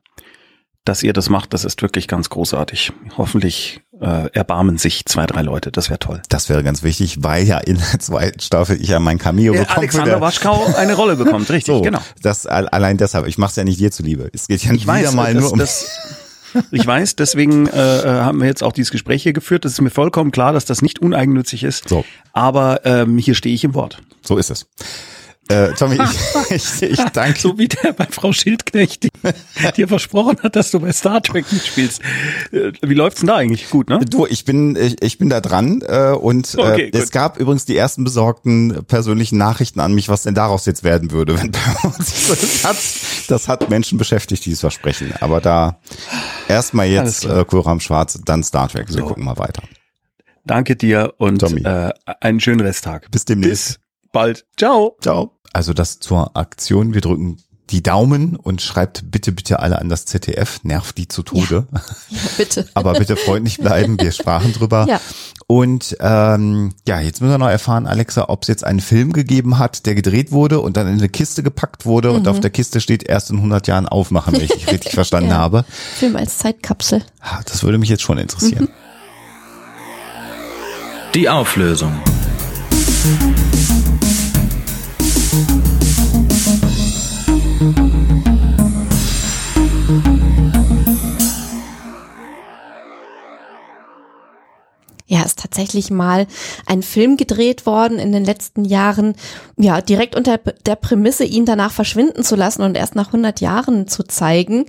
[SPEAKER 5] dass ihr das macht. Das ist wirklich ganz großartig. Hoffentlich äh, erbarmen sich zwei, drei Leute. Das wäre toll.
[SPEAKER 1] Das wäre ganz wichtig, weil ja in der zweiten Staffel ich ja mein Cameo
[SPEAKER 5] Der
[SPEAKER 1] bekomme.
[SPEAKER 5] Alexander Waschkau eine Rolle bekommt, richtig,
[SPEAKER 1] so,
[SPEAKER 5] genau.
[SPEAKER 1] Das al- allein deshalb. Ich mache es ja nicht dir zuliebe. Es geht ja
[SPEAKER 5] Ich
[SPEAKER 1] wieder
[SPEAKER 5] weiß,
[SPEAKER 1] mal
[SPEAKER 5] das,
[SPEAKER 1] nur um
[SPEAKER 5] das, ich weiß, deswegen äh, äh, haben wir jetzt auch dieses Gespräch hier geführt. Das ist mir vollkommen klar, dass das nicht uneigennützig ist.
[SPEAKER 1] So.
[SPEAKER 5] Aber ähm, hier stehe ich im Wort.
[SPEAKER 1] So ist es. Äh, Tommy, ich, ich, ich danke
[SPEAKER 5] So wie der bei Frau Schildknecht die, dir versprochen hat, dass du bei Star Trek mitspielst. Äh, Wie läuft's denn da eigentlich? Gut, ne?
[SPEAKER 1] Du, ich bin, ich, ich bin da dran äh, und äh,
[SPEAKER 5] Okay,
[SPEAKER 1] es gab übrigens die ersten besorgten persönlichen Nachrichten an mich, was denn daraus jetzt werden würde. Wenn das, hat, das hat Menschen beschäftigt, dieses Versprechen. Aber da erstmal jetzt äh, Kohlraum Schwarz, dann Star Trek. Wir gucken mal weiter.
[SPEAKER 5] Danke dir und
[SPEAKER 1] Tommy.
[SPEAKER 5] äh, einen schönen Resttag.
[SPEAKER 1] Bis demnächst.
[SPEAKER 5] Bis bald. Ciao.
[SPEAKER 1] Ciao. Also das zur Aktion. Wir drücken die Daumen und schreibt bitte, bitte alle an das ZDF. Nervt die zu Tode.
[SPEAKER 2] Ja, bitte.
[SPEAKER 1] Aber bitte freundlich bleiben. Wir sprachen drüber.
[SPEAKER 2] Ja.
[SPEAKER 1] Und ähm, ja, jetzt müssen wir noch erfahren, Alexa, ob es jetzt einen Film gegeben hat, der gedreht wurde und dann in eine Kiste gepackt wurde und auf der Kiste steht erst in 100 Jahren aufmachen, wenn ich dich richtig verstanden
[SPEAKER 2] Ja.
[SPEAKER 1] habe.
[SPEAKER 2] Film als Zeitkapsel.
[SPEAKER 1] Ah, Das würde mich jetzt schon interessieren.
[SPEAKER 3] Die Auflösung.
[SPEAKER 2] Ja, ist tatsächlich mal ein Film gedreht worden in den letzten Jahren, ja, direkt unter der Prämisse, ihn danach verschwinden zu lassen und erst nach 100 Jahren zu zeigen.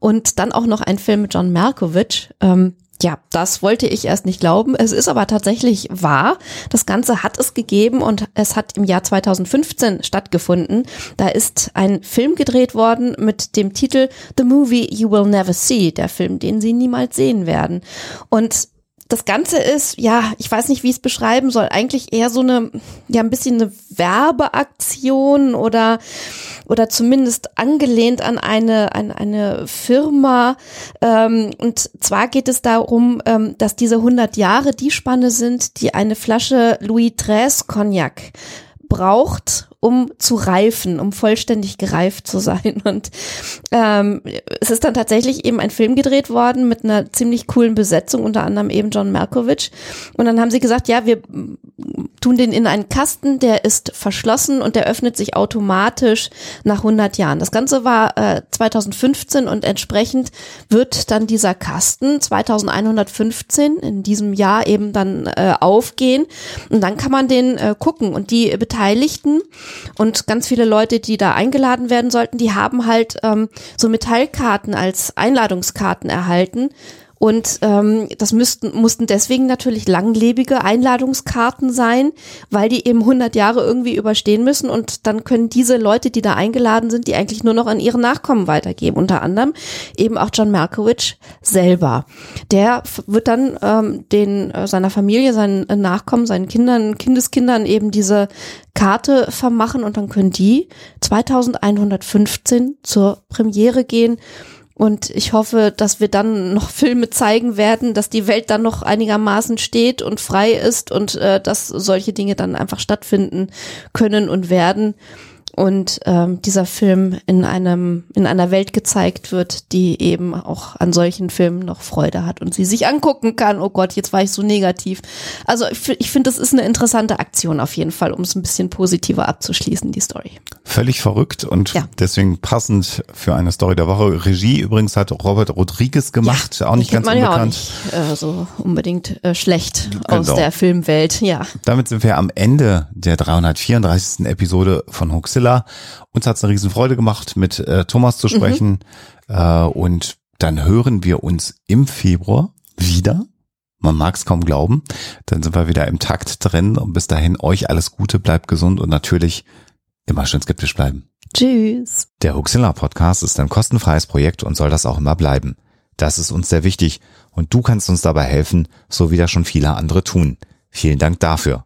[SPEAKER 2] Und dann auch noch ein Film mit John Malkovich. Ähm, ja, das wollte ich erst nicht glauben. Es ist aber tatsächlich wahr. Das Ganze hat es gegeben und es hat im Jahr 2015 stattgefunden. Da ist ein Film gedreht worden mit dem Titel The Movie You Will Never See, der Film, den Sie niemals sehen werden. Und das Ganze ist, ja, ich weiß nicht, wie ich es beschreiben soll, eigentlich eher so eine, ja, ein bisschen eine Werbeaktion oder, oder zumindest angelehnt an eine, an eine Firma. Ähm, und zwar geht es darum, ähm, dass diese 100 Jahre die Spanne sind, die eine Flasche Louis XIII Cognac braucht, um zu reifen, um vollständig gereift zu sein. Und ähm, es ist dann tatsächlich eben ein Film gedreht worden mit einer ziemlich coolen Besetzung, unter anderem eben John Malkovich. Und dann haben sie gesagt, ja, wir tun den in einen Kasten, der ist verschlossen und der öffnet sich automatisch nach 100 Jahren. Das Ganze war äh, 2015 und entsprechend wird dann dieser Kasten 2115 in diesem Jahr eben dann äh, aufgehen und dann kann man den äh, gucken und die Beteiligten und ganz viele Leute, die da eingeladen werden sollten, die haben halt ähm, so Metallkarten als Einladungskarten erhalten. Und ähm, das müssten, mussten deswegen natürlich langlebige Einladungskarten sein, weil die eben 100 Jahre irgendwie überstehen müssen und dann können diese Leute, die da eingeladen sind, die eigentlich nur noch an ihre Nachkommen weitergeben. Unter anderem eben auch John Malkovich selber. Der wird dann ähm, den äh, seiner Familie, seinen äh, Nachkommen, seinen Kindern, Kindeskindern eben diese Karte vermachen und dann können die 2115 zur Premiere gehen. Und ich hoffe, dass wir dann noch Filme zeigen werden, dass die Welt dann noch einigermaßen steht und frei ist und äh, dass solche Dinge dann einfach stattfinden können und werden. Und ähm, dieser Film in einem in einer Welt gezeigt wird, die eben auch an solchen Filmen noch Freude hat und sie sich angucken kann. Oh Gott, jetzt war ich so negativ. Also ich, ich finde, das ist eine interessante Aktion auf jeden Fall, um es ein bisschen positiver abzuschließen, die Story.
[SPEAKER 1] Völlig verrückt und
[SPEAKER 2] Ja.
[SPEAKER 1] deswegen passend für eine Story der Woche. Regie übrigens hat Robert Rodriguez gemacht, auch nicht ganz
[SPEAKER 2] man ja auch
[SPEAKER 1] unbekannt.
[SPEAKER 2] nicht äh, so unbedingt äh, schlecht aus
[SPEAKER 1] Genau.
[SPEAKER 2] der Filmwelt. Ja,
[SPEAKER 1] Damit sind wir am Ende der 334. Episode von Huxilla. Uns hat's eine Riesenfreude gemacht, mit äh, Thomas zu sprechen. Äh, und dann hören wir uns im Februar wieder. Man mag es kaum glauben. Dann sind wir wieder im Takt drin. Und bis dahin euch alles Gute, bleibt gesund und natürlich immer schön skeptisch bleiben.
[SPEAKER 2] tschüss.
[SPEAKER 1] Der Huxilla Podcast ist ein kostenfreies Projekt und soll das auch immer bleiben. Das ist uns sehr wichtig und du kannst uns dabei helfen, so wie das schon viele andere tun. Vielen Dank dafür.